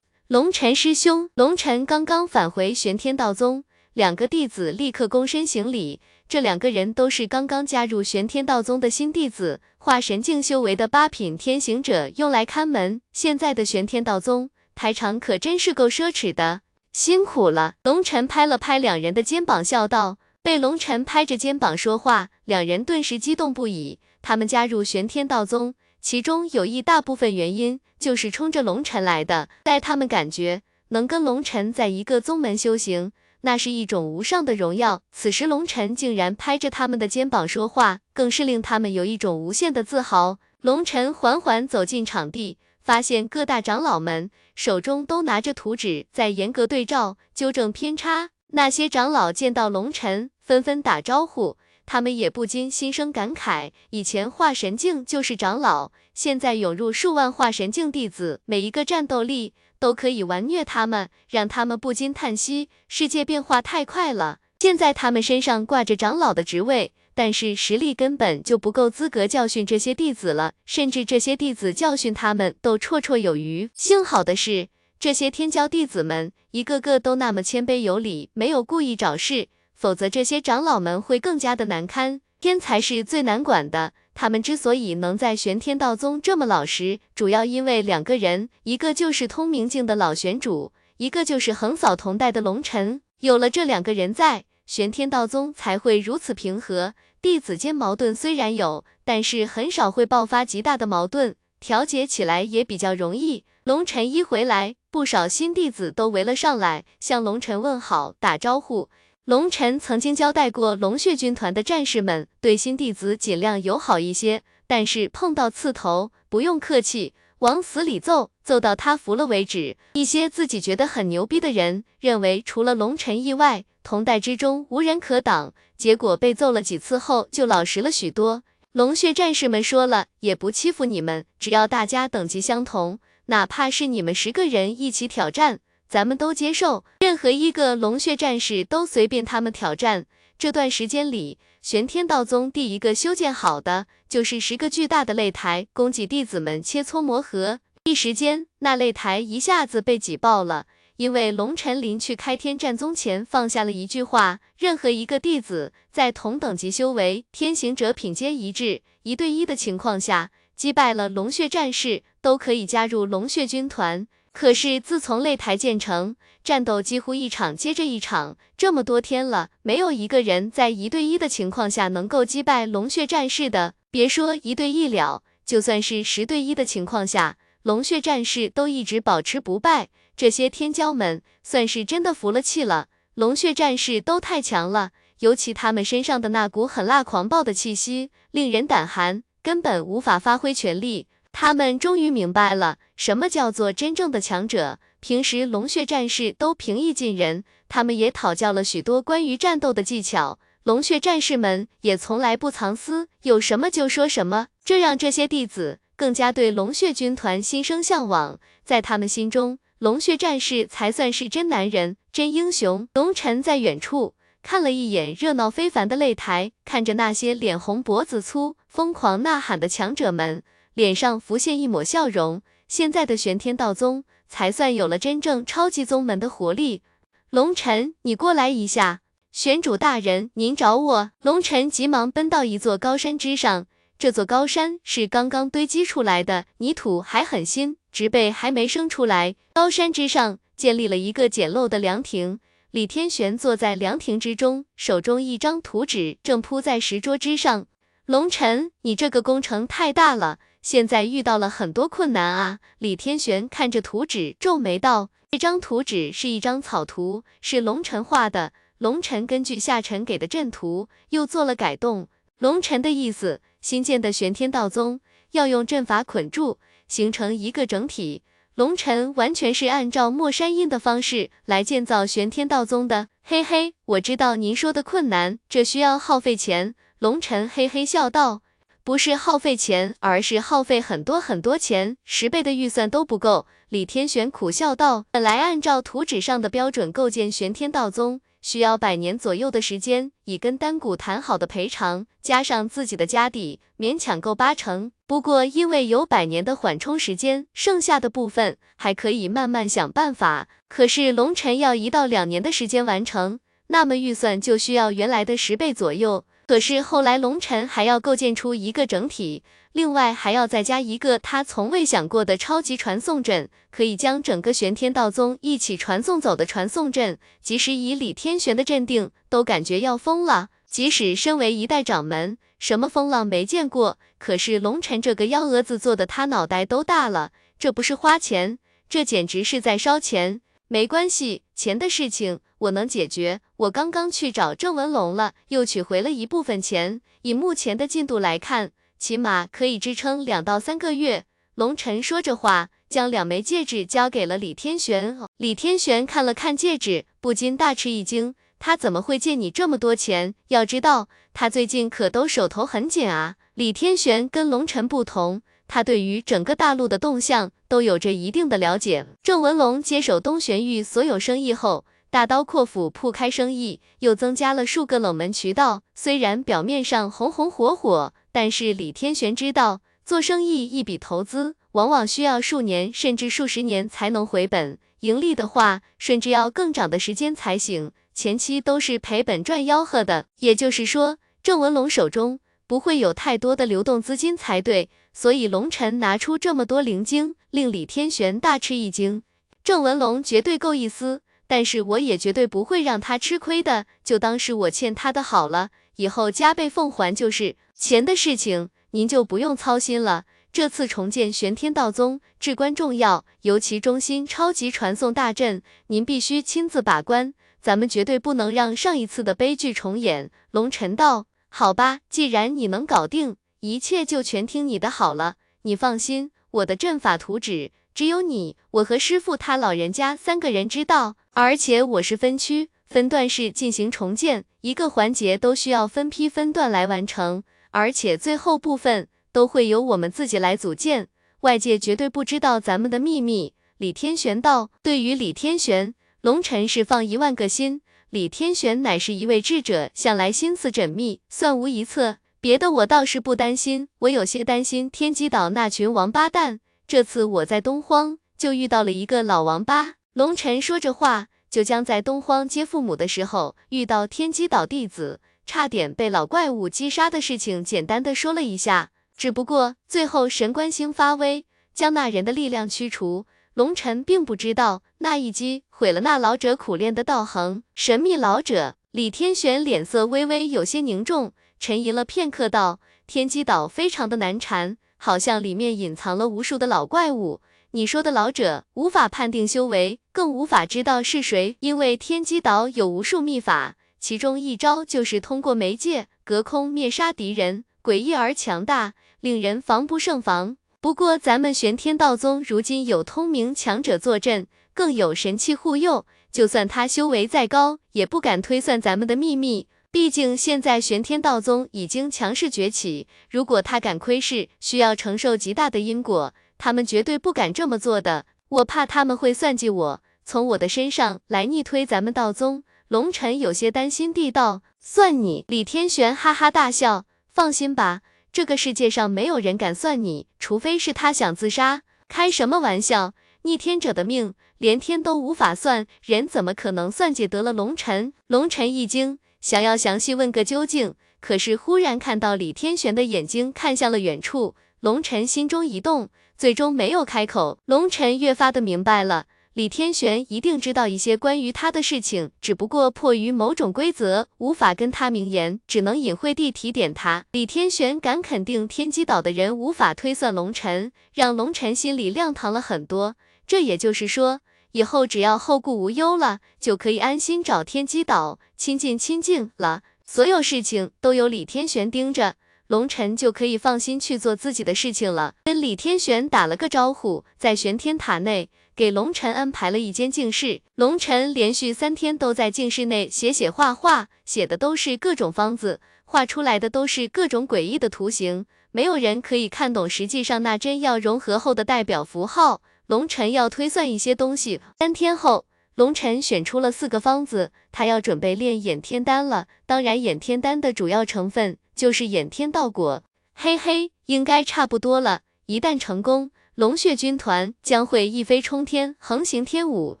龙晨师兄，龙晨刚刚返回玄天道宗，两个弟子立刻躬身行礼。这两个人都是刚刚加入玄天道宗的新弟子，化神境修为的八品天行者，用来看门。现在的玄天道宗排场可真是够奢侈的。辛苦了，龙晨拍了拍两人的肩膀，笑道。被龙晨拍着肩膀说话，两人顿时激动不已。他们加入玄天道宗，其中有一大部分原因就是冲着龙晨来的。在他们感觉能跟龙晨在一个宗门修行，那是一种无上的荣耀。此时龙晨竟然拍着他们的肩膀说话，更是令他们有一种无限的自豪。龙晨缓缓走进场地。发现各大长老们手中都拿着图纸，在严格对照、纠正偏差。那些长老见到龙尘，纷纷打招呼，他们也不禁心生感慨：以前化神境就是长老，现在涌入数万化神境弟子，每一个战斗力都可以完虐他们，让他们不禁叹息：世界变化太快了。现在他们身上挂着长老的职位。但是实力根本就不够资格教训这些弟子了，甚至这些弟子教训他们都绰绰有余。幸好的是，这些天骄弟子们一个个都那么谦卑有礼，没有故意找事，否则这些长老们会更加的难堪。天才是最难管的，他们之所以能在玄天道宗这么老实，主要因为两个人，一个就是通明境的老玄主，一个就是横扫同代的龙尘。有了这两个人在，玄天道宗才会如此平和。弟子间矛盾虽然有，但是很少会爆发极大的矛盾，调解起来也比较容易。龙晨一回来，不少新弟子都围了上来，向龙晨问好、打招呼。龙晨曾经交代过龙血军团的战士们，对新弟子尽量友好一些，但是碰到刺头，不用客气，往死里揍，揍到他服了为止。一些自己觉得很牛逼的人，认为除了龙晨以外，同代之中无人可挡。结果被揍了几次后，就老实了许多。龙血战士们说了，也不欺负你们，只要大家等级相同，哪怕是你们十个人一起挑战，咱们都接受。任何一个龙血战士都随便他们挑战。这段时间里，玄天道宗第一个修建好的就是十个巨大的擂台，供给弟子们切磋磨合。一时间，那擂台一下子被挤爆了。因为龙晨临去开天战宗前放下了一句话：任何一个弟子在同等级修为、天行者品阶一致、一对一的情况下，击败了龙血战士，都可以加入龙血军团。可是自从擂台建成，战斗几乎一场接着一场，这么多天了，没有一个人在一对一的情况下能够击败龙血战士的。别说一对一了，就算是十对一的情况下，龙血战士都一直保持不败。这些天骄们算是真的服了气了，龙血战士都太强了，尤其他们身上的那股狠辣狂暴的气息，令人胆寒，根本无法发挥全力。他们终于明白了什么叫做真正的强者。平时龙血战士都平易近人，他们也讨教了许多关于战斗的技巧，龙血战士们也从来不藏私，有什么就说什么，这让这些弟子更加对龙血军团心生向往，在他们心中。龙血战士才算是真男人、真英雄。龙晨在远处看了一眼热闹非凡的擂台，看着那些脸红脖子粗、疯狂呐喊的强者们，脸上浮现一抹笑容。现在的玄天道宗才算有了真正超级宗门的活力。龙晨，你过来一下，玄主大人，您找我。龙晨急忙奔到一座高山之上，这座高山是刚刚堆积出来的，泥土还很新。植被还没生出来，高山之上建立了一个简陋的凉亭。李天玄坐在凉亭之中，手中一张图纸正铺在石桌之上。龙尘，你这个工程太大了，现在遇到了很多困难啊。李天玄看着图纸，皱眉道：“这张图纸是一张草图，是龙尘画的。龙尘根据夏晨给的阵图又做了改动。龙尘的意思，新建的玄天道宗要用阵法捆住。”形成一个整体，龙尘完全是按照墨山印的方式来建造玄天道宗的。嘿嘿，我知道您说的困难，这需要耗费钱。龙晨嘿嘿笑道。不是耗费钱，而是耗费很多很多钱，十倍的预算都不够。李天玄苦笑道：“本来按照图纸上的标准构建玄天道宗，需要百年左右的时间，以跟丹谷谈好的赔偿，加上自己的家底，勉强够八成。不过因为有百年的缓冲时间，剩下的部分还可以慢慢想办法。可是龙尘要一到两年的时间完成，那么预算就需要原来的十倍左右。”可是后来龙尘还要构建出一个整体，另外还要再加一个他从未想过的超级传送阵，可以将整个玄天道宗一起传送走的传送阵。即使以李天玄的镇定，都感觉要疯了。即使身为一代掌门，什么风浪没见过，可是龙尘这个幺蛾子做的他脑袋都大了。这不是花钱，这简直是在烧钱。没关系，钱的事情。我能解决。我刚刚去找郑文龙了，又取回了一部分钱。以目前的进度来看，起码可以支撑两到三个月。龙晨说着话，将两枚戒指交给了李天玄。李天玄看了看戒指，不禁大吃一惊。他怎么会借你这么多钱？要知道，他最近可都手头很紧啊。李天玄跟龙晨不同，他对于整个大陆的动向都有着一定的了解。郑文龙接手东玄域所有生意后。大刀阔斧铺开生意，又增加了数个冷门渠道。虽然表面上红红火火，但是李天玄知道，做生意一笔投资往往需要数年甚至数十年才能回本，盈利的话，甚至要更长的时间才行。前期都是赔本赚吆喝的。也就是说，郑文龙手中不会有太多的流动资金才对。所以龙尘拿出这么多灵晶，令李天玄大吃一惊。郑文龙绝对够意思。但是我也绝对不会让他吃亏的，就当是我欠他的好了，以后加倍奉还就是。钱的事情您就不用操心了。这次重建玄天道宗至关重要，尤其中心超级传送大阵，您必须亲自把关，咱们绝对不能让上一次的悲剧重演。龙尘道，好吧，既然你能搞定，一切就全听你的好了。你放心，我的阵法图纸只有你我和师傅他老人家三个人知道。而且我是分区分段式进行重建，一个环节都需要分批分段来完成，而且最后部分都会由我们自己来组建，外界绝对不知道咱们的秘密。李天玄道，对于李天玄，龙尘是放一万个心。李天玄乃是一位智者，向来心思缜密，算无一策。别的我倒是不担心，我有些担心天机岛那群王八蛋。这次我在东荒就遇到了一个老王八。龙尘说着话，就将在东荒接父母的时候遇到天机岛弟子，差点被老怪物击杀的事情，简单的说了一下。只不过最后神官星发威，将那人的力量驱除。龙尘并不知道那一击毁了那老者苦练的道行。神秘老者李天玄脸色微微有些凝重，沉吟了片刻，道：“天机岛非常的难缠，好像里面隐藏了无数的老怪物。”你说的老者无法判定修为，更无法知道是谁，因为天机岛有无数秘法，其中一招就是通过媒介隔空灭杀敌人，诡异而强大，令人防不胜防。不过咱们玄天道宗如今有通明强者坐镇，更有神器护佑，就算他修为再高，也不敢推算咱们的秘密。毕竟现在玄天道宗已经强势崛起，如果他敢窥视，需要承受极大的因果。他们绝对不敢这么做的，我怕他们会算计我，从我的身上来逆推咱们道宗。龙尘有些担心地道：“算你？”李天玄哈哈大笑：“放心吧，这个世界上没有人敢算你，除非是他想自杀。开什么玩笑？逆天者的命，连天都无法算，人怎么可能算计得了？”龙尘，龙尘一惊，想要详细问个究竟，可是忽然看到李天玄的眼睛看向了远处，龙尘心中一动。最终没有开口，龙尘越发的明白了，李天玄一定知道一些关于他的事情，只不过迫于某种规则，无法跟他明言，只能隐晦地提点他。李天玄敢肯定天机岛的人无法推算龙尘，让龙尘心里亮堂了很多。这也就是说，以后只要后顾无忧了，就可以安心找天机岛亲近亲近了，所有事情都由李天玄盯着。龙尘就可以放心去做自己的事情了。跟李天玄打了个招呼，在玄天塔内给龙尘安排了一间静室。龙尘连续三天都在静室内写写画画，写的都是各种方子。画出来的都是各种诡异的图形，没有人可以看懂实际上那真要融合后的代表符号。龙晨要推算一些东西。三天后，龙晨选出了四个方子，他要准备炼眼天丹了。当然，眼天丹的主要成分就是眼天道果。嘿嘿，应该差不多了。一旦成功，龙血军团将会一飞冲天，横行天武。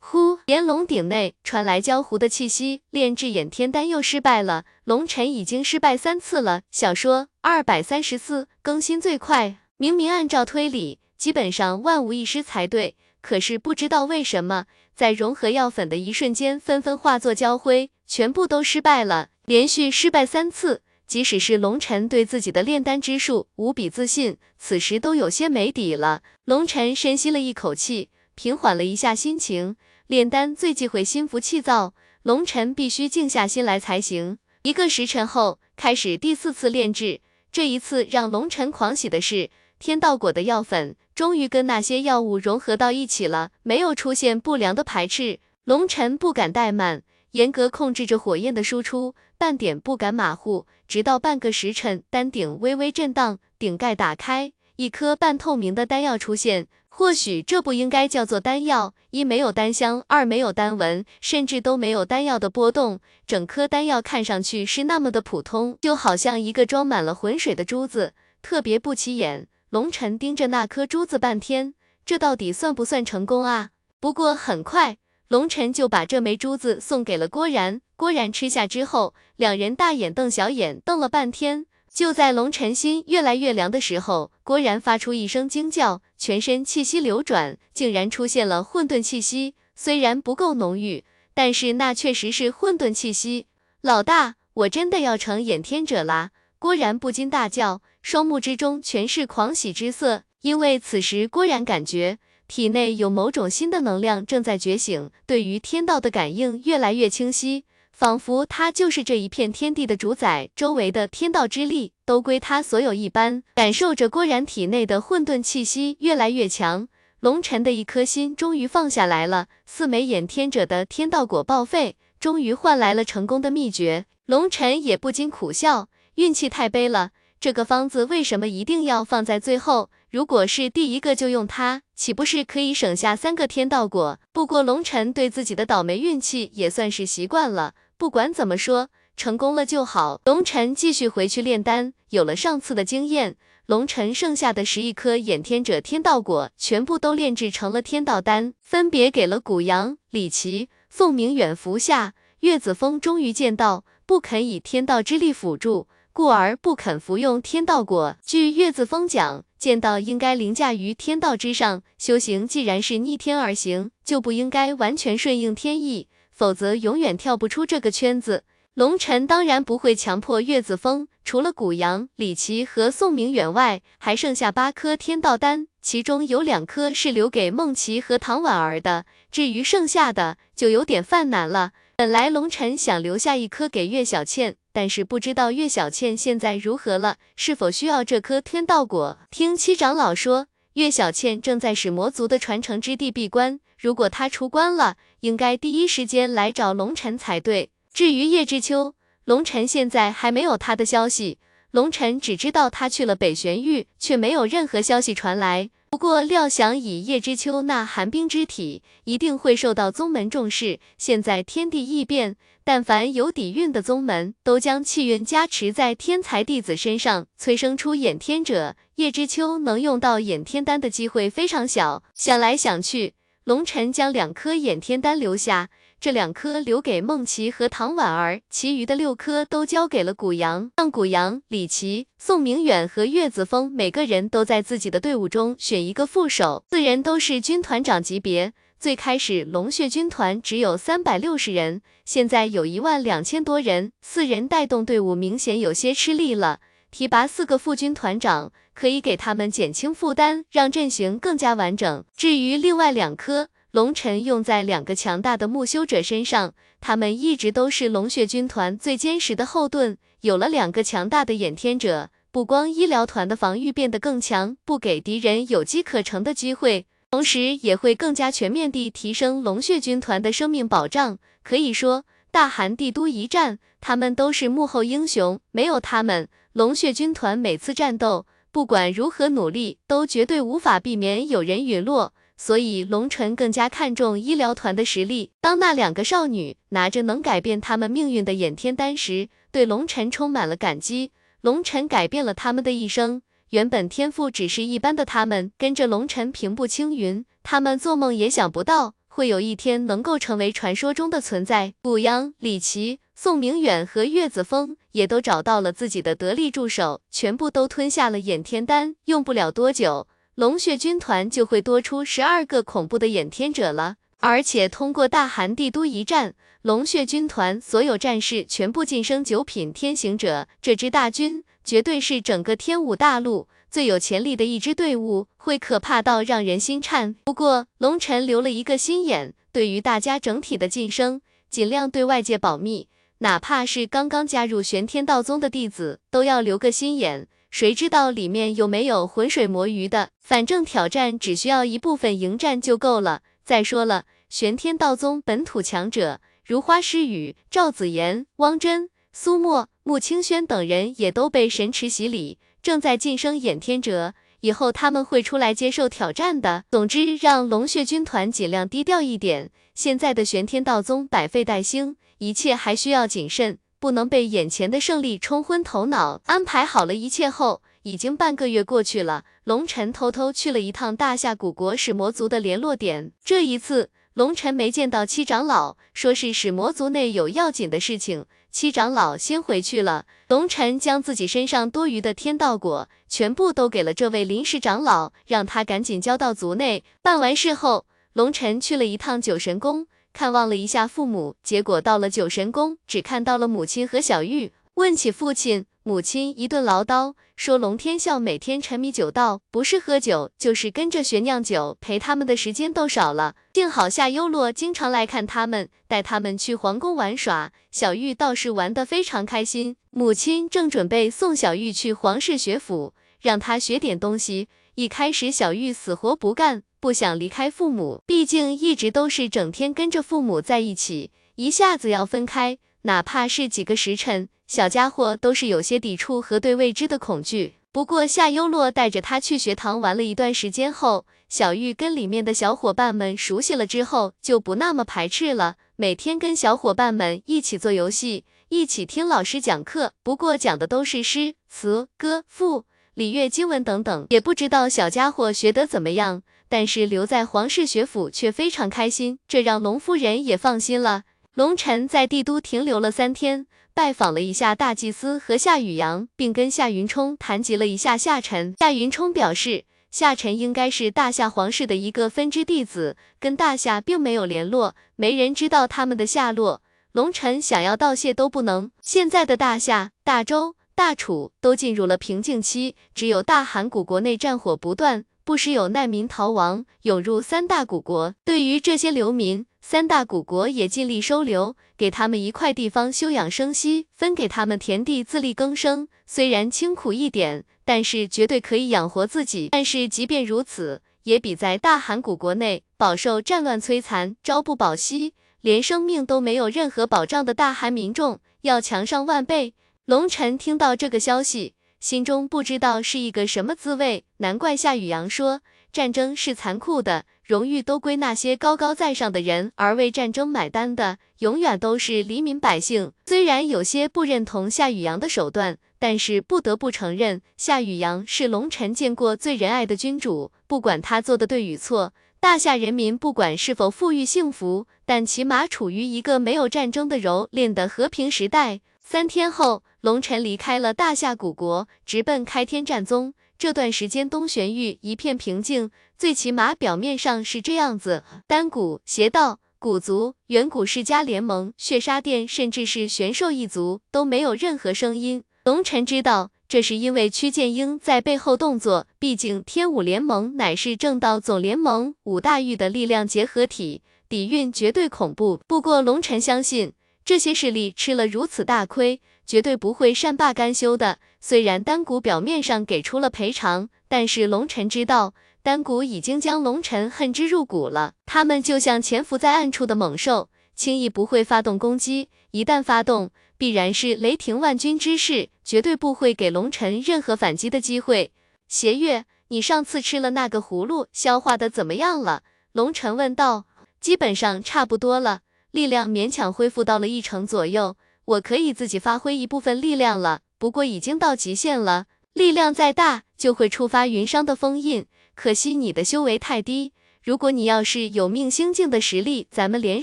呼，炎龙鼎内传来焦糊的气息，炼制衍天丹又失败了。龙晨已经失败三次了。小说二百三十四更新最快，明明按照推理。基本上万无一失才对，可是不知道为什么，在融合药粉的一瞬间，纷纷化作焦灰，全部都失败了，连续失败三次。即使是龙晨对自己的炼丹之术无比自信，此时都有些没底了。龙晨深吸了一口气，平缓了一下心情。炼丹最忌讳心浮气躁，龙晨必须静下心来才行。一个时辰后，开始第四次炼制。这一次让龙晨狂喜的是，天道果的药粉。终于跟那些药物融合到一起了，没有出现不良的排斥。龙晨不敢怠慢，严格控制着火焰的输出，半点不敢马虎。直到半个时辰，丹顶微微震荡，顶盖打开，一颗半透明的丹药出现。或许这不应该叫做丹药，一没有丹香，二没有丹纹，甚至都没有丹药的波动。整颗丹药看上去是那么的普通，就好像一个装满了浑水的珠子，特别不起眼。龙晨盯着那颗珠子半天，这到底算不算成功啊？不过很快，龙晨就把这枚珠子送给了郭然。郭然吃下之后，两人大眼瞪小眼，瞪了半天。就在龙晨心越来越凉的时候，郭然发出一声惊叫，全身气息流转，竟然出现了混沌气息。虽然不够浓郁，但是那确实是混沌气息。老大，我真的要成掩天者啦！郭然不禁大叫。双目之中全是狂喜之色，因为此时郭然感觉体内有某种新的能量正在觉醒，对于天道的感应越来越清晰，仿佛他就是这一片天地的主宰，周围的天道之力都归他所有一般。感受着郭然体内的混沌气息越来越强，龙尘的一颗心终于放下来了。四枚眼天者的天道果报废，终于换来了成功的秘诀。龙尘也不禁苦笑，运气太悲了。这个方子为什么一定要放在最后？如果是第一个就用它，岂不是可以省下三个天道果？不过龙尘对自己的倒霉运气也算是习惯了，不管怎么说，成功了就好。龙尘继续回去炼丹，有了上次的经验，龙尘剩下的十一颗掩天者天道果全部都炼制成了天道丹，分别给了古阳、李琦、宋明远服下。岳子峰终于见到，不肯以天道之力辅助。故而不肯服用天道果。据岳子峰讲，剑道应该凌驾于天道之上，修行既然是逆天而行，就不应该完全顺应天意，否则永远跳不出这个圈子。龙尘当然不会强迫岳子峰，除了古阳、李琦和宋明远外，还剩下八颗天道丹，其中有两颗是留给孟琪和唐婉儿的，至于剩下的，就有点犯难了。本来龙尘想留下一颗给岳小倩。但是不知道岳小倩现在如何了，是否需要这颗天道果？听七长老说，岳小倩正在使魔族的传承之地闭关，如果她出关了，应该第一时间来找龙尘才对。至于叶知秋，龙尘现在还没有他的消息，龙尘只知道他去了北玄域，却没有任何消息传来。不过料想以叶知秋那寒冰之体，一定会受到宗门重视。现在天地异变。但凡有底蕴的宗门，都将气运加持在天才弟子身上，催生出衍天者。叶知秋能用到衍天丹的机会非常小。想来想去，龙尘将两颗衍天丹留下，这两颗留给孟琪和唐婉儿，其余的六颗都交给了古阳，让古阳、李琦、宋明远和岳子峰每个人都在自己的队伍中选一个副手，四人都是军团长级别。最开始龙血军团只有三百六十人，现在有一万两千多人，四人带动队伍明显有些吃力了。提拔四个副军团长，可以给他们减轻负担，让阵型更加完整。至于另外两颗，龙尘用在两个强大的木修者身上，他们一直都是龙血军团最坚实的后盾。有了两个强大的掩天者，不光医疗团的防御变得更强，不给敌人有机可乘的机会。同时也会更加全面地提升龙血军团的生命保障。可以说，大韩帝都一战，他们都是幕后英雄，没有他们，龙血军团每次战斗，不管如何努力，都绝对无法避免有人陨落。所以龙晨更加看重医疗团的实力。当那两个少女拿着能改变他们命运的衍天丹时，对龙晨充满了感激。龙晨改变了他们的一生。原本天赋只是一般的他们，跟着龙晨平步青云。他们做梦也想不到，会有一天能够成为传说中的存在。古阳、李琦、宋明远和岳子峰也都找到了自己的得力助手，全部都吞下了衍天丹。用不了多久。龙血军团就会多出十二个恐怖的掩天者了，而且通过大韩帝都一战，龙血军团所有战士全部晋升九品天行者，这支大军绝对是整个天武大陆最有潜力的一支队伍，会可怕到让人心颤。不过龙尘留了一个心眼，对于大家整体的晋升，尽量对外界保密，哪怕是刚刚加入玄天道宗的弟子，都要留个心眼。谁知道里面有没有浑水摸鱼的？反正挑战只需要一部分迎战就够了。再说了，玄天道宗本土强者如花诗雨、赵子妍、汪真、苏沫、穆清轩等人也都被神池洗礼，正在晋升演天者。以后他们会出来接受挑战的。总之，让龙血军团尽量低调一点。现在的玄天道宗百废待兴，一切还需要谨慎。不能被眼前的胜利冲昏头脑。安排好了一切后，已经半个月过去了。龙尘偷偷去了一趟大夏古国使魔族的联络点。这一次，龙尘没见到七长老，说是使魔族内有要紧的事情。七长老先回去了。龙尘将自己身上多余的天道果全部都给了这位临时长老，让他赶紧交到族内。办完事后，龙尘去了一趟九神宫。看望了一下父母，结果到了九神宫，只看到了母亲和小玉。问起父亲，母亲一顿唠叨，说龙天笑每天沉迷酒道，不是喝酒，就是跟着学酿酒，陪他们的时间都少了。幸好夏优洛经常来看他们，带他们去皇宫玩耍，小玉倒是玩得非常开心。母亲正准备送小玉去皇室学府，让她学点东西。一开始，小玉死活不干。不想离开父母，毕竟一直都是整天跟着父母在一起，一下子要分开，哪怕是几个时辰，小家伙都是有些抵触和对未知的恐惧。不过夏优洛带着他去学堂玩了一段时间后，小玉跟里面的小伙伴们熟悉了之后，就不那么排斥了，每天跟小伙伴们一起做游戏，一起听老师讲课，不过讲的都是诗词歌赋、礼乐经文等等，也不知道小家伙学得怎么样。但是留在皇室学府却非常开心，这让龙夫人也放心了。龙晨在帝都停留了三天，拜访了一下大祭司和夏雨阳，并跟夏云冲谈及了一下夏晨。夏云冲表示，夏晨应该是大夏皇室的一个分支弟子，跟大夏并没有联络，没人知道他们的下落。龙晨想要道谢都不能。现在的大夏、大周、大楚都进入了平静期，只有大韩古国内战火不断。不时有难民逃亡，涌入三大古国。对于这些流民，三大古国也尽力收留，给他们一块地方休养生息，分给他们田地自力更生。虽然清苦一点，但是绝对可以养活自己。但是即便如此，也比在大韩古国内饱受战乱摧残、朝不保夕、连生命都没有任何保障的大韩民众要强上万倍。龙晨听到这个消息。心中不知道是一个什么滋味，难怪夏雨阳说战争是残酷的，荣誉都归那些高高在上的人，而为战争买单的永远都是黎民百姓。虽然有些不认同夏雨阳的手段，但是不得不承认，夏雨阳是龙尘见过最仁爱的君主。不管他做的对与错，大夏人民不管是否富裕幸福，但起码处于一个没有战争的蹂躏的和平时代。三天后。龙尘离开了大夏古国，直奔开天战宗。这段时间，东玄域一片平静，最起码表面上是这样子。丹谷、邪道、古族、远古世家联盟、血杀殿，甚至是玄兽一族都没有任何声音。龙尘知道，这是因为屈剑英在背后动作。毕竟天武联盟乃是正道总联盟五大域的力量结合体，底蕴绝对恐怖。不过，龙尘相信这些势力吃了如此大亏。绝对不会善罢甘休的。虽然丹谷表面上给出了赔偿，但是龙尘知道，丹谷已经将龙尘恨之入骨了。他们就像潜伏在暗处的猛兽，轻易不会发动攻击，一旦发动，必然是雷霆万钧之势，绝对不会给龙尘任何反击的机会。邪月，你上次吃了那个葫芦，消化的怎么样了？龙尘问道。基本上差不多了，力量勉强恢复到了一成左右，我可以自己发挥一部分力量了，不过已经到极限了。力量再大，就会触发云商的封印。可惜你的修为太低，如果你要是有命星境的实力，咱们联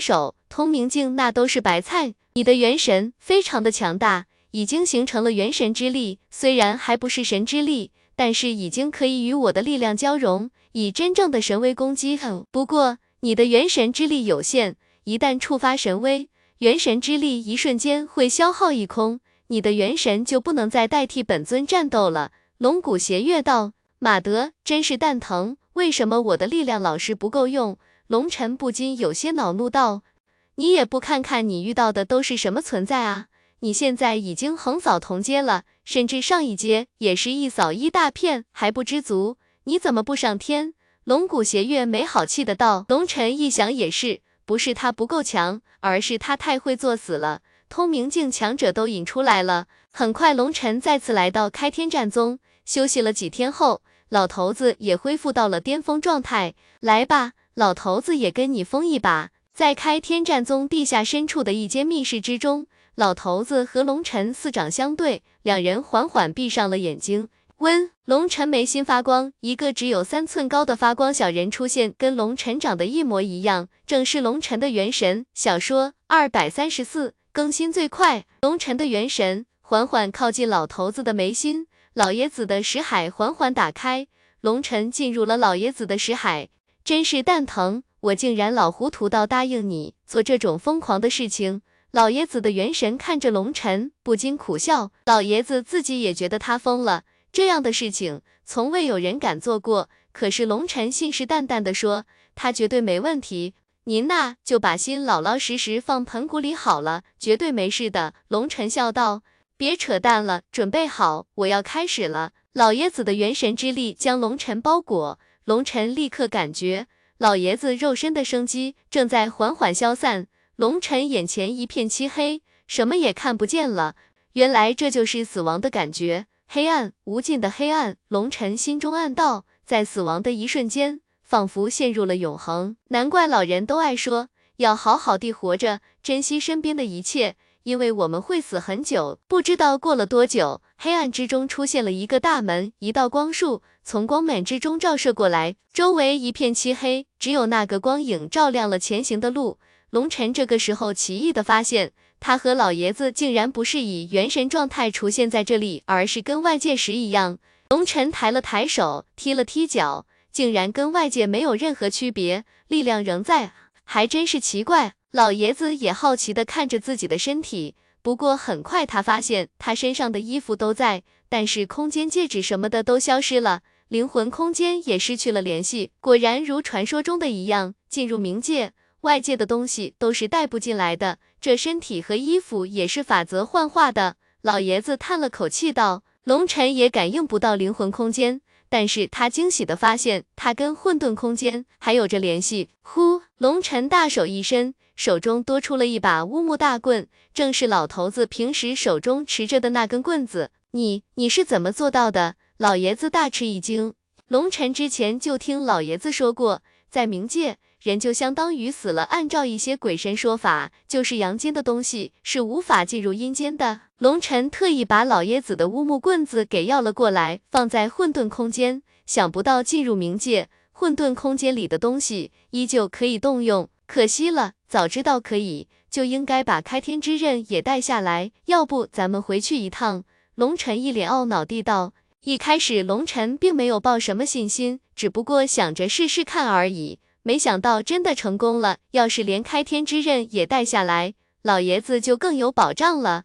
手通明境那都是白菜。你的元神非常的强大，已经形成了元神之力，虽然还不是神之力，但是已经可以与我的力量交融，以真正的神威攻击。不过你的元神之力有限，一旦触发神威，元神之力一瞬间会消耗一空，你的元神就不能再代替本尊战斗了。龙骨邪月道。马德真是蛋疼，为什么我的力量老是不够用？龙尘不禁有些恼怒道：“你也不看看你遇到的都是什么存在啊！你现在已经横扫同阶了，甚至上一阶也是一扫一大片，还不知足？你怎么不上天？”龙骨邪月没好气的道。龙尘一想也是，不是他不够强，而是他太会作死了。通明境强者都引出来了。很快，龙尘再次来到开天战宗，休息了几天后。老头子也恢复到了巅峰状态，来吧，老头子也跟你疯一把。在开天战宗地下深处的一间密室之中，老头子和龙尘四掌相对，两人缓缓闭上了眼睛。温，龙尘眉心发光，一个只有三寸高的发光小人出现，跟龙尘长得一模一样，正是龙尘的元神。小说二百三十四更新最快，龙尘的元神缓缓靠近老头子的眉心。老爷子的识海缓缓打开，龙尘进入了老爷子的识海，真是蛋疼！我竟然老糊涂到答应你做这种疯狂的事情。老爷子的元神看着龙尘，不禁苦笑。老爷子自己也觉得他疯了，这样的事情从未有人敢做过。可是龙尘信誓旦旦的说，他绝对没问题。您呐，就把心老老实实放盆骨里好了，绝对没事的。龙尘笑道。别扯淡了，准备好，我要开始了。老爷子的元神之力将龙尘包裹，龙尘立刻感觉老爷子肉身的生机正在缓缓消散。龙尘眼前一片漆黑，什么也看不见了。原来这就是死亡的感觉，黑暗，无尽的黑暗。龙尘心中暗道，在死亡的一瞬间，仿佛陷入了永恒。难怪老人都爱说，要好好地活着，珍惜身边的一切。因为我们会死很久，不知道过了多久，黑暗之中出现了一个大门，一道光束从光门之中照射过来，周围一片漆黑，只有那个光影照亮了前行的路。龙尘这个时候奇异的发现，他和老爷子竟然不是以元神状态出现在这里，而是跟外界时一样。龙尘抬了抬手，踢了踢脚，竟然跟外界没有任何区别，力量仍在，还真是奇怪。老爷子也好奇的看着自己的身体，不过很快他发现他身上的衣服都在，但是空间戒指什么的都消失了，灵魂空间也失去了联系。果然如传说中的一样，进入冥界，外界的东西都是带不进来的，这身体和衣服也是法则幻化的。老爷子叹了口气道：“龙尘也感应不到灵魂空间。”但是他惊喜的发现，他跟混沌空间还有着联系。呼，龙尘大手一伸，手中多出了一把乌木大棍，正是老头子平时手中持着的那根棍子。你，你是怎么做到的？老爷子大吃一惊。龙尘之前就听老爷子说过，在冥界。人就相当于死了，按照一些鬼神说法，就是阳间的东西是无法进入阴间的。龙尘特意把老爷子的乌木棍子给要了过来，放在混沌空间。想不到进入冥界，混沌空间里的东西依旧可以动用，可惜了，早知道可以，就应该把开天之刃也带下来。要不咱们回去一趟？龙尘一脸懊恼地道。一开始龙尘并没有抱什么信心，只不过想着试试看而已。没想到真的成功了，要是连开天之刃也带下来，老爷子就更有保障了。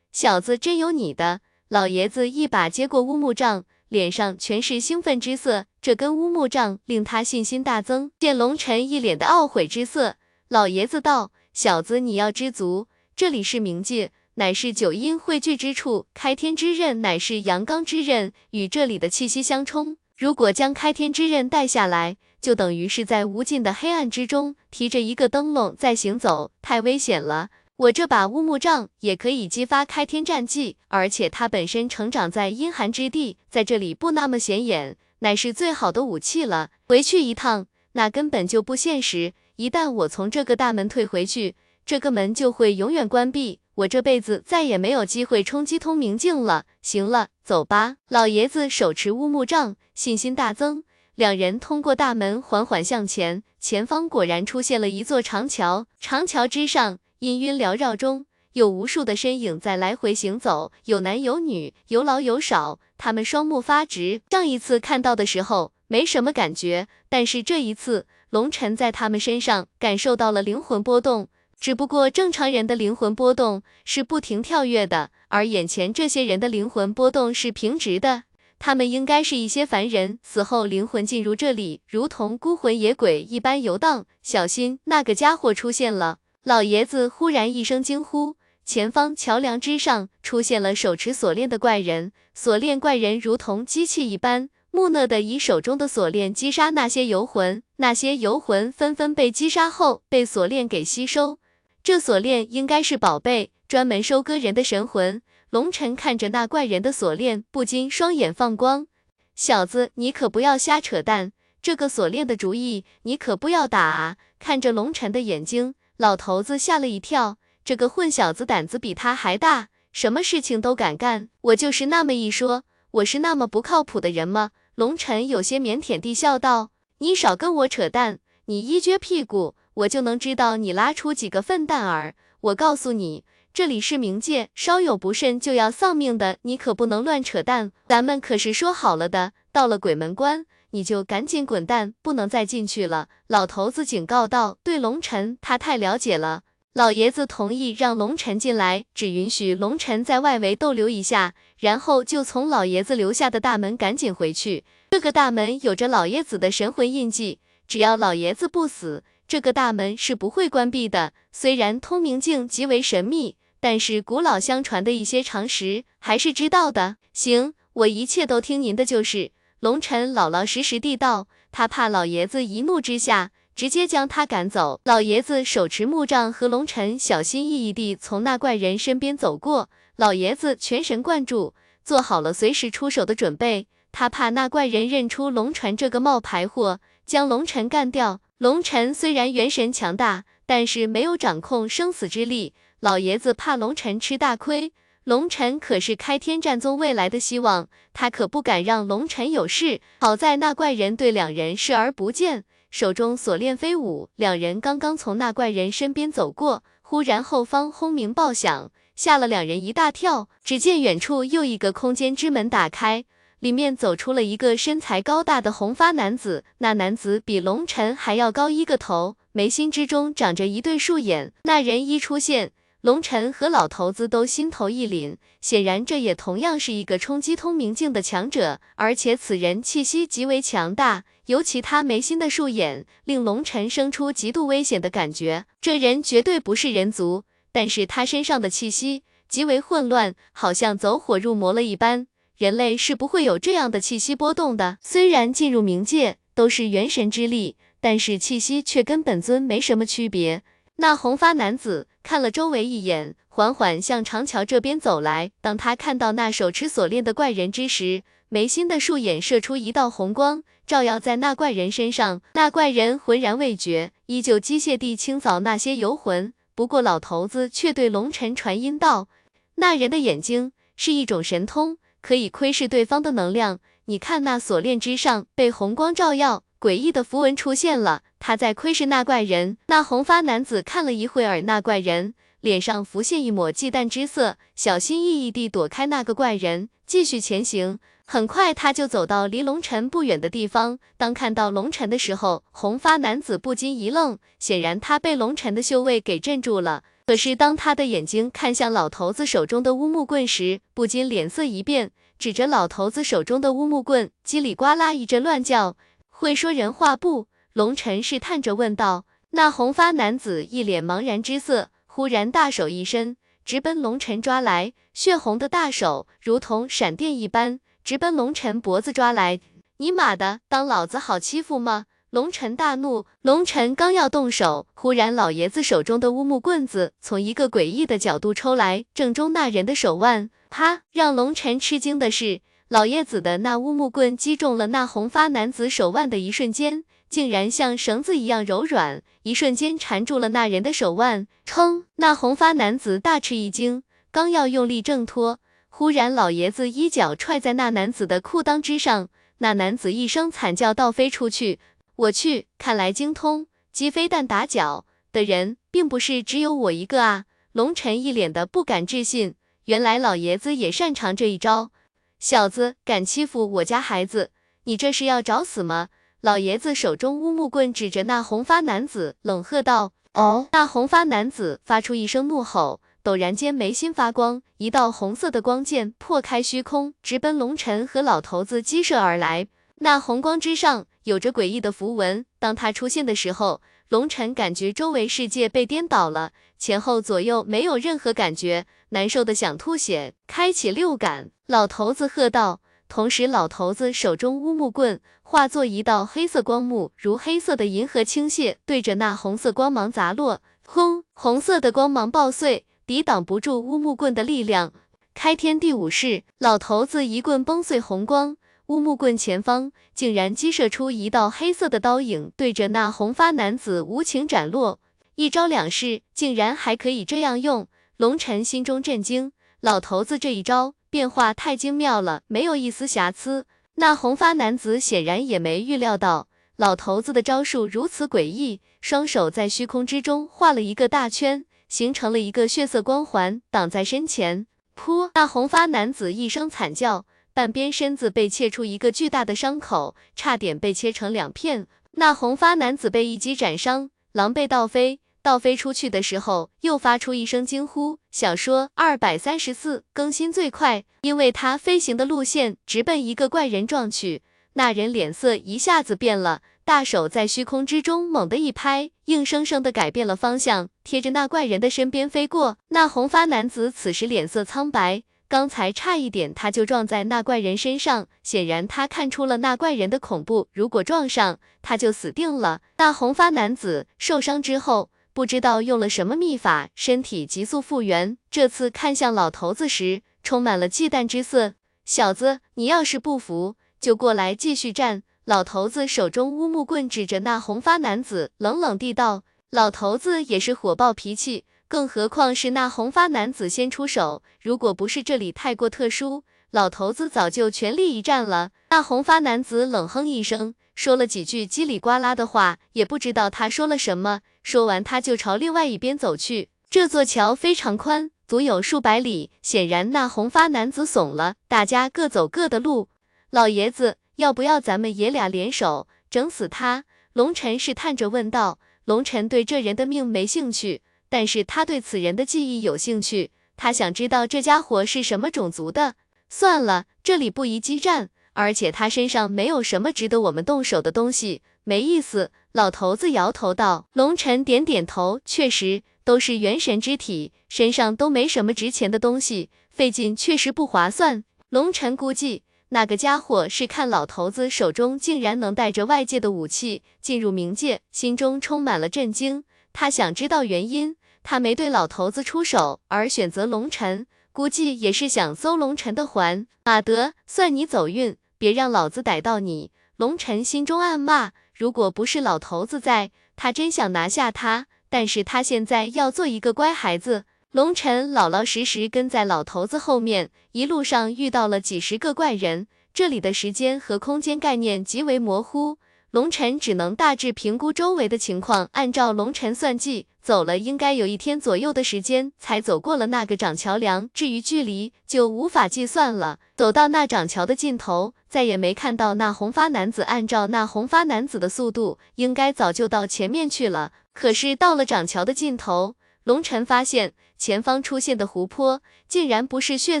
小子真有你的！老爷子一把接过乌木杖，脸上全是兴奋之色。这根乌木杖令他信心大增。见龙尘一脸的懊悔之色，老爷子道：“小子，你要知足，这里是冥界，乃是九阴汇聚之处，开天之刃乃是阳刚之刃，与这里的气息相冲。如果将开天之刃带下来。”就等于是在无尽的黑暗之中提着一个灯笼在行走，太危险了。我这把乌木杖也可以激发开天战技，而且它本身成长在阴寒之地，在这里不那么显眼，乃是最好的武器了。回去一趟，那根本就不现实。一旦我从这个大门退回去，这个门就会永远关闭，我这辈子再也没有机会冲击通明境了。行了，走吧。老爷子手持乌木杖，信心大增。两人通过大门缓缓向前，前方果然出现了一座长桥。长桥之上，氤氲缭绕中，有无数的身影在来回行走，有男有女，有老有少。他们双目发直。上一次看到的时候没什么感觉，但是这一次，龙尘在他们身上感受到了灵魂波动。只不过正常人的灵魂波动是不停跳跃的，而眼前这些人的灵魂波动是平直的。他们应该是一些凡人，死后灵魂进入这里，如同孤魂野鬼一般游荡。小心，那个家伙出现了！老爷子忽然一声惊呼，前方桥梁之上出现了手持锁链的怪人。锁链怪人如同机器一般，木讷的以手中的锁链击杀那些游魂，那些游魂纷纷被击杀后被锁链给吸收。这锁链应该是宝贝，专门收割人的神魂。龙尘看着那怪人的锁链，不禁双眼放光。小子，你可不要瞎扯淡，这个锁链的主意你可不要打啊！看着龙尘的眼睛，老头子吓了一跳。这个混小子胆子比他还大，什么事情都敢干。我就是那么一说，我是那么不靠谱的人吗？龙尘有些腼腆地笑道：“你少跟我扯淡，你一撅屁股。”我就能知道你拉出几个粪蛋儿。我告诉你，这里是冥界，稍有不慎就要丧命的，你可不能乱扯淡。咱们可是说好了的，到了鬼门关，你就赶紧滚蛋，不能再进去了。老头子警告道。对龙尘，他太了解了。老爷子同意让龙尘进来，只允许龙尘在外围逗留一下，然后就从老爷子留下的大门赶紧回去。这个大门有着老爷子的神魂印记，只要老爷子不死。这个大门是不会关闭的。虽然通明镜极为神秘，但是古老相传的一些常识还是知道的。行，我一切都听您的就是。龙尘老老实实地道，他怕老爷子一怒之下直接将他赶走。老爷子手持木杖，和龙尘小心翼翼地从那怪人身边走过。老爷子全神贯注，做好了随时出手的准备。他怕那怪人认出龙船这个冒牌货，将龙尘干掉。龙尘虽然元神强大，但是没有掌控生死之力。老爷子怕龙尘吃大亏，龙尘可是开天战宗未来的希望，他可不敢让龙尘有事。好在那怪人对两人视而不见，手中锁链飞舞。两人刚刚从那怪人身边走过，忽然后方轰鸣爆响，吓了两人一大跳。只见远处又一个空间之门打开。里面走出了一个身材高大的红发男子，那男子比龙尘还要高一个头，眉心之中长着一对树眼。那人一出现，龙尘和老头子都心头一凛，显然这也同样是一个冲击通明境的强者，而且此人气息极为强大，尤其他眉心的树眼，令龙尘生出极度危险的感觉。这人绝对不是人族，但是他身上的气息极为混乱，好像走火入魔了一般。人类是不会有这样的气息波动的。虽然进入冥界都是元神之力，但是气息却跟本尊没什么区别。那红发男子看了周围一眼，缓缓向长桥这边走来。当他看到那手持锁链的怪人之时，眉心的树眼射出一道红光，照耀在那怪人身上。那怪人浑然未觉，依旧机械地清扫那些游魂。不过老头子却对龙尘传音道：“那人的眼睛是一种神通。”可以窥视对方的能量。你看那锁链之上被红光照耀，诡异的符文出现了。他在窥视那怪人。那红发男子看了一会儿那怪人，脸上浮现一抹忌惮之色，小心翼翼地躲开那个怪人，继续前行。很快他就走到离龙尘不远的地方。当看到龙尘的时候，红发男子不禁一愣，显然他被龙尘的修为给镇住了。可是当他的眼睛看向老头子手中的乌木棍时，不禁脸色一变，指着老头子手中的乌木棍，叽里呱啦一阵乱叫。会说人话不？龙尘试探着问道。那红发男子一脸茫然之色，忽然大手一伸，直奔龙尘抓来，血红的大手如同闪电一般，直奔龙尘脖子抓来。你妈的，当老子好欺负吗？龙晨大怒，龙晨刚要动手，忽然老爷子手中的乌木棍子从一个诡异的角度抽来，正中那人的手腕。啪！让龙晨吃惊的是，老爷子的那乌木棍击中了那红发男子手腕的一瞬间，竟然像绳子一样柔软，一瞬间缠住了那人的手腕。砰！那红发男子大吃一惊，刚要用力挣脱，忽然老爷子一脚踹在那男子的裤裆之上，那男子一声惨叫，倒飞出去。我去，看来精通击飞弹打脚的人，并不是只有我一个啊！龙晨一脸的不敢置信，原来老爷子也擅长这一招。小子，敢欺负我家孩子，你这是要找死吗？老爷子手中乌木棍指着那红发男子，冷喝道：“哦！”那红发男子发出一声怒吼，陡然间眉心发光，一道红色的光剑破开虚空，直奔龙晨和老头子击射而来。那红光之上有着诡异的符文，当它出现的时候，龙晨感觉周围世界被颠倒了，前后左右没有任何感觉，难受的想吐血。开启六感，老头子喝道。同时，老头子手中乌木棍化作一道黑色光幕，如黑色的银河倾泻，对着那红色光芒砸落。轰！红色的光芒爆碎，抵挡不住乌木棍的力量。开天地五式，老头子一棍崩碎红光。乌木棍前方竟然激射出一道黑色的刀影，对着那红发男子无情斩落。一招两式，竟然还可以这样用！龙晨心中震惊，老头子这一招变化太精妙了，没有一丝瑕疵。那红发男子显然也没预料到老头子的招数如此诡异，双手在虚空之中画了一个大圈，形成了一个血色光环，挡在身前。噗！那红发男子一声惨叫。半边身子被切出一个巨大的伤口，差点被切成两片。那红发男子被一击斩伤，狼狈倒飞。倒飞出去的时候，又发出一声惊呼。小说二百三十四更新最快，因为他飞行的路线直奔一个怪人撞去。那人脸色一下子变了，大手在虚空之中猛地一拍，硬生生的改变了方向，贴着那怪人的身边飞过。那红发男子此时脸色苍白。刚才差一点他就撞在那怪人身上，显然他看出了那怪人的恐怖，如果撞上他就死定了。那红发男子受伤之后，不知道用了什么秘法，身体急速复原。这次看向老头子时，充满了忌惮之色。小子，你要是不服，就过来继续战。老头子手中乌木棍指着那红发男子，冷冷地道。老头子也是火爆脾气。更何况是那红发男子先出手，如果不是这里太过特殊，老头子早就全力一战了。那红发男子冷哼一声，说了几句叽里呱啦的话，也不知道他说了什么。说完，他就朝另外一边走去。这座桥非常宽，足有数百里。显然，那红发男子怂了，大家各走各的路。老爷子，要不要咱们爷俩联手整死他？龙晨试探着问道。龙晨对这人的命没兴趣。但是他对此人的记忆有兴趣，他想知道这家伙是什么种族的。算了，这里不宜激战，而且他身上没有什么值得我们动手的东西，没意思。老头子摇头道。龙尘点点头，确实都是元神之体，身上都没什么值钱的东西，费劲确实不划算。龙尘估计那个家伙是看老头子手中竟然能带着外界的武器进入冥界，心中充满了震惊。他想知道原因，他没对老头子出手，而选择龙尘，估计也是想搜龙尘的环。马德，算你走运，别让老子逮到你。龙尘心中暗骂，如果不是老头子在，他真想拿下他。但是他现在要做一个乖孩子。龙尘老老实实跟在老头子后面，一路上遇到了几十个怪人，这里的时间和空间概念极为模糊。龙晨只能大致评估周围的情况，按照龙晨算计，走了应该有一天左右的时间才走过了那个长桥梁。至于距离，就无法计算了。走到那长桥的尽头，再也没看到那红发男子。按照那红发男子的速度，应该早就到前面去了。可是到了长桥的尽头，龙晨发现前方出现的湖泊竟然不是血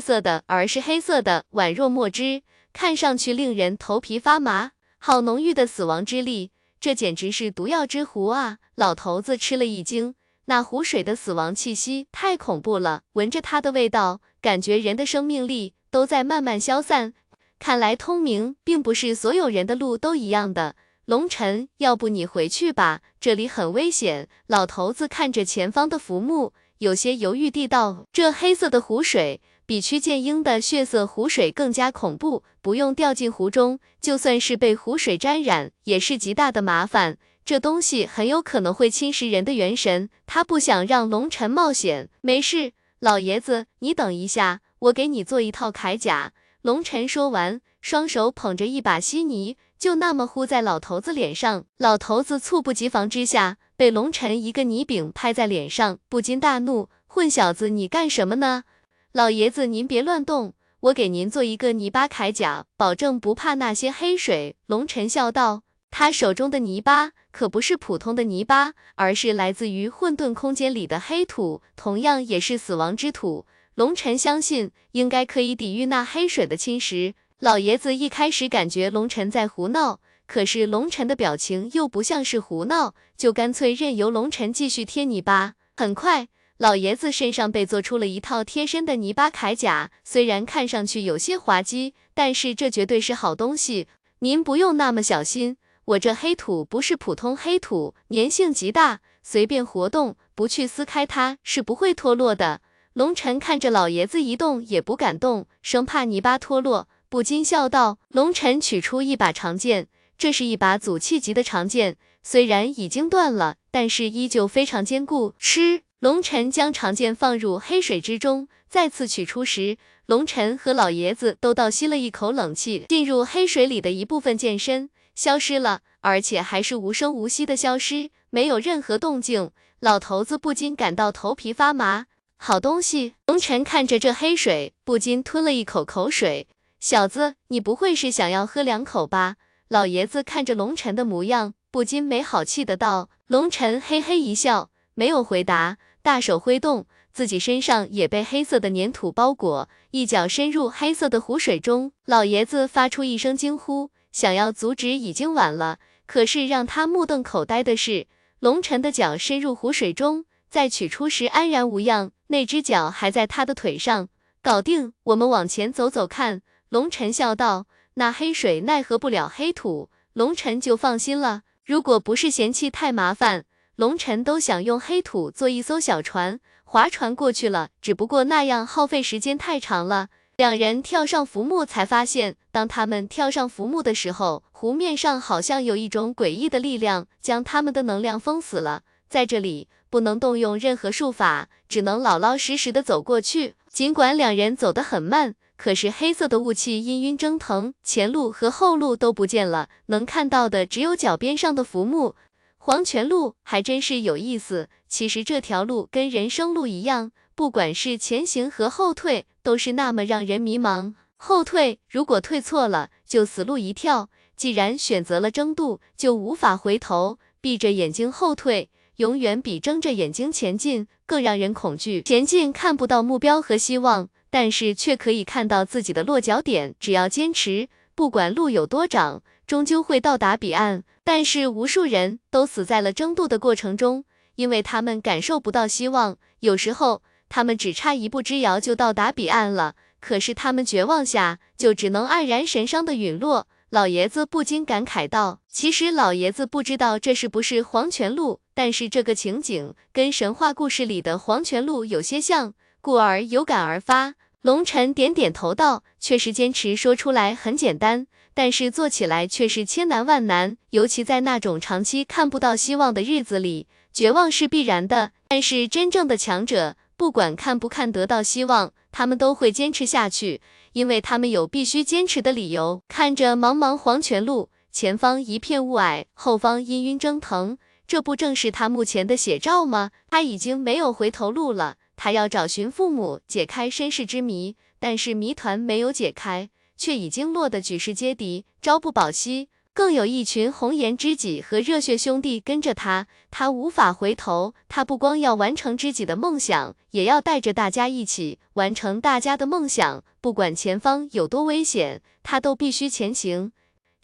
色的，而是黑色的，宛若墨汁，看上去令人头皮发麻。好浓郁的死亡之力，这简直是毒药之湖啊！老头子吃了一惊，那湖水的死亡气息太恐怖了，闻着它的味道，感觉人的生命力都在慢慢消散。看来通明并不是所有人的路都一样的。龙晨，要不你回去吧，这里很危险。老头子看着前方的浮木，有些犹豫地道：“这黑色的湖水比屈剑英的血色湖水更加恐怖，不用掉进湖中，就算是被湖水沾染，也是极大的麻烦。这东西很有可能会侵蚀人的元神，他不想让龙晨冒险。没事，老爷子，你等一下，我给你做一套铠甲。”龙晨说完，双手捧着一把稀泥。就那么呼在老头子脸上，老头子猝不及防之下，被龙晨一个泥饼拍在脸上，不禁大怒：“混小子，你干什么呢？老爷子您别乱动，我给您做一个泥巴铠甲，保证不怕那些黑水。”龙晨笑道：“他手中的泥巴可不是普通的泥巴，而是来自于混沌空间里的黑土，同样也是死亡之土。龙晨相信，应该可以抵御那黑水的侵蚀。”老爷子一开始感觉龙晨在胡闹，可是龙晨的表情又不像是胡闹，就干脆任由龙晨继续贴泥巴。很快，老爷子身上被做出了一套贴身的泥巴铠甲，虽然看上去有些滑稽，但是这绝对是好东西。您不用那么小心，我这黑土不是普通黑土，粘性极大，随便活动，不去撕开它是不会脱落的。龙晨看着老爷子一动也不敢动，生怕泥巴脱落。不禁笑道：“龙晨取出一把长剑，这是一把祖气级的长剑，虽然已经断了，但是依旧非常坚固。”吃，龙晨将长剑放入黑水之中，再次取出时，龙晨和老爷子都倒吸了一口冷气。进入黑水里的一部分剑身消失了，而且还是无声无息的消失，没有任何动静。老头子不禁感到头皮发麻。好东西，龙晨看着这黑水，不禁吞了一口口水。小子，你不会是想要喝两口吧？老爷子看着龙晨的模样，不禁没好气的道。龙晨嘿嘿一笑，没有回答，大手挥动，自己身上也被黑色的粘土包裹，一脚深入黑色的湖水中。老爷子发出一声惊呼，想要阻止已经晚了。可是让他目瞪口呆的是，龙晨的脚深入湖水中，在取出时安然无恙，那只脚还在他的腿上。搞定，我们往前走走看。龙晨笑道：“那黑水奈何不了黑土，龙晨就放心了。如果不是嫌弃太麻烦，龙晨都想用黑土做一艘小船，划船过去了。只不过那样耗费时间太长了。”两人跳上浮木，才发现，当他们跳上浮木的时候，湖面上好像有一种诡异的力量，将他们的能量封死了。在这里，不能动用任何术法，只能老老实实的走过去。尽管两人走得很慢。可是黑色的雾气氤氲蒸腾，前路和后路都不见了，能看到的只有脚边上的浮木。黄泉路还真是有意思。其实这条路跟人生路一样，不管是前行和后退，都是那么让人迷茫。后退，如果退错了，就死路一条；既然选择了争渡，就无法回头。闭着眼睛后退，永远比睁着眼睛前进更让人恐惧。前进看不到目标和希望。但是却可以看到自己的落脚点，只要坚持，不管路有多长，终究会到达彼岸。但是无数人都死在了争渡的过程中，因为他们感受不到希望。有时候他们只差一步之遥就到达彼岸了，可是他们绝望下就只能黯然神伤的陨落。老爷子不禁感慨道：“其实老爷子不知道这是不是黄泉路，但是这个情景跟神话故事里的黄泉路有些像。”故而有感而发，龙晨点点头道：“确实坚持说出来很简单，但是做起来却是千难万难。尤其在那种长期看不到希望的日子里，绝望是必然的。但是真正的强者，不管看不看得到希望，他们都会坚持下去，因为他们有必须坚持的理由。”看着茫茫黄泉路，前方一片雾霭，后方氤氲蒸腾，这不正是他目前的写照吗？他已经没有回头路了。他要找寻父母，解开身世之谜，但是谜团没有解开，却已经落得举世皆敌，朝不保夕。更有一群红颜知己和热血兄弟跟着他，他无法回头。他不光要完成知己的梦想，也要带着大家一起完成大家的梦想。不管前方有多危险，他都必须前行。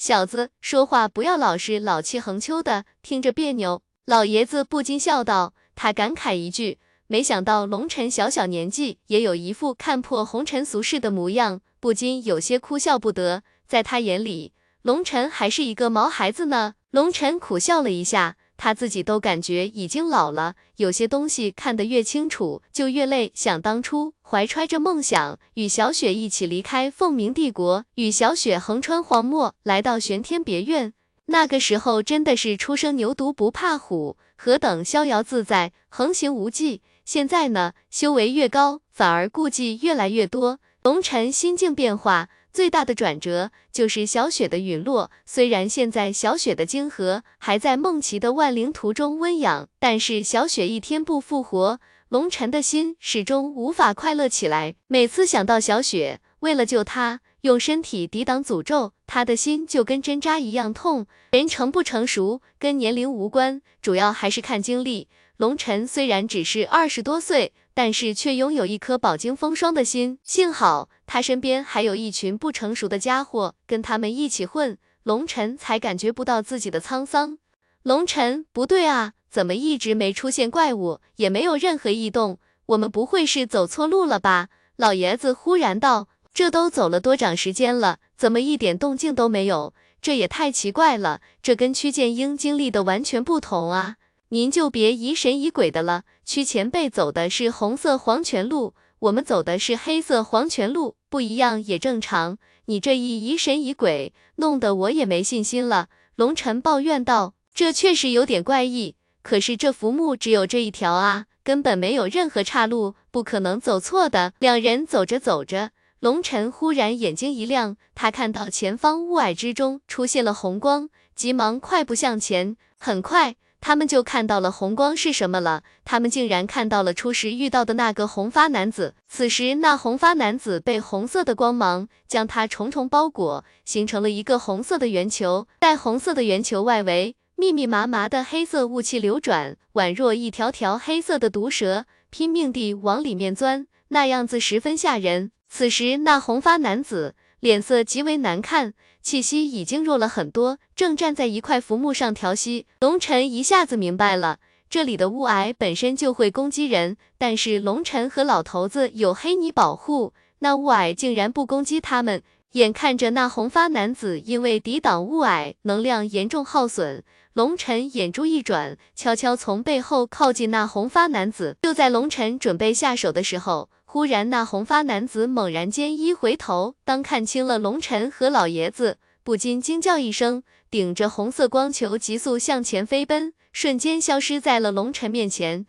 小子，说话不要老是老气横秋的，听着别扭。老爷子不禁笑道，他感慨一句。没想到龙辰小小年纪也有一副看破红尘俗世的模样，不禁有些哭笑不得。在他眼里，龙辰还是一个毛孩子呢。龙辰苦笑了一下，他自己都感觉已经老了，有些东西看得越清楚就越累。想当初，怀揣着梦想，与小雪一起离开凤鸣帝国，与小雪横穿荒漠，来到玄天别院。那个时候真的是初生牛犊不怕虎，何等逍遥自在，横行无忌。现在呢，修为越高，反而顾忌越来越多。龙晨心境变化最大的转折就是小雪的陨落。虽然现在小雪的晶核还在梦奇的万灵图中温养，但是小雪一天不复活，龙晨的心始终无法快乐起来。每次想到小雪，为了救她。用身体抵挡诅咒，他的心就跟针扎一样痛。人成不成熟跟年龄无关，主要还是看经历。龙晨虽然只是二十多岁，但是却拥有一颗饱经风霜的心。幸好他身边还有一群不成熟的家伙，跟他们一起混，龙晨才感觉不到自己的沧桑。龙晨，不对啊，怎么一直没出现怪物，也没有任何异动？我们不会是走错路了吧？老爷子忽然道。这都走了多长时间了，怎么一点动静都没有？这也太奇怪了，这跟屈剑英经历的完全不同啊！您就别疑神疑鬼的了，屈前辈走的是红色黄泉路，我们走的是黑色黄泉路，不一样也正常。你这一疑神疑鬼，弄得我也没信心了。龙晨抱怨道，这确实有点怪异，可是这浮木只有这一条啊，根本没有任何岔路，不可能走错的。两人走着走着。龙晨忽然眼睛一亮，他看到前方雾霭之中出现了红光，急忙快步向前。很快，他们就看到了红光是什么了。他们竟然看到了初时遇到的那个红发男子。此时，那红发男子被红色的光芒将他重重包裹，形成了一个红色的圆球。在红色的圆球外围，密密麻麻的黑色雾气流转，宛若一条条黑色的毒蛇，拼命地往里面钻，那样子十分吓人。此时，那红发男子脸色极为难看，气息已经弱了很多，正站在一块浮木上调息。龙晨一下子明白了，这里的雾霭本身就会攻击人，但是龙晨和老头子有黑泥保护，那雾霭竟然不攻击他们。眼看着那红发男子因为抵挡雾霭，能量严重耗损，龙晨眼珠一转，悄悄从背后靠近那红发男子。就在龙晨准备下手的时候，忽然，那红发男子猛然间一回头，当看清了龙晨和老爷子，不禁惊叫一声，顶着红色光球急速向前飞奔，瞬间消失在了龙晨面前。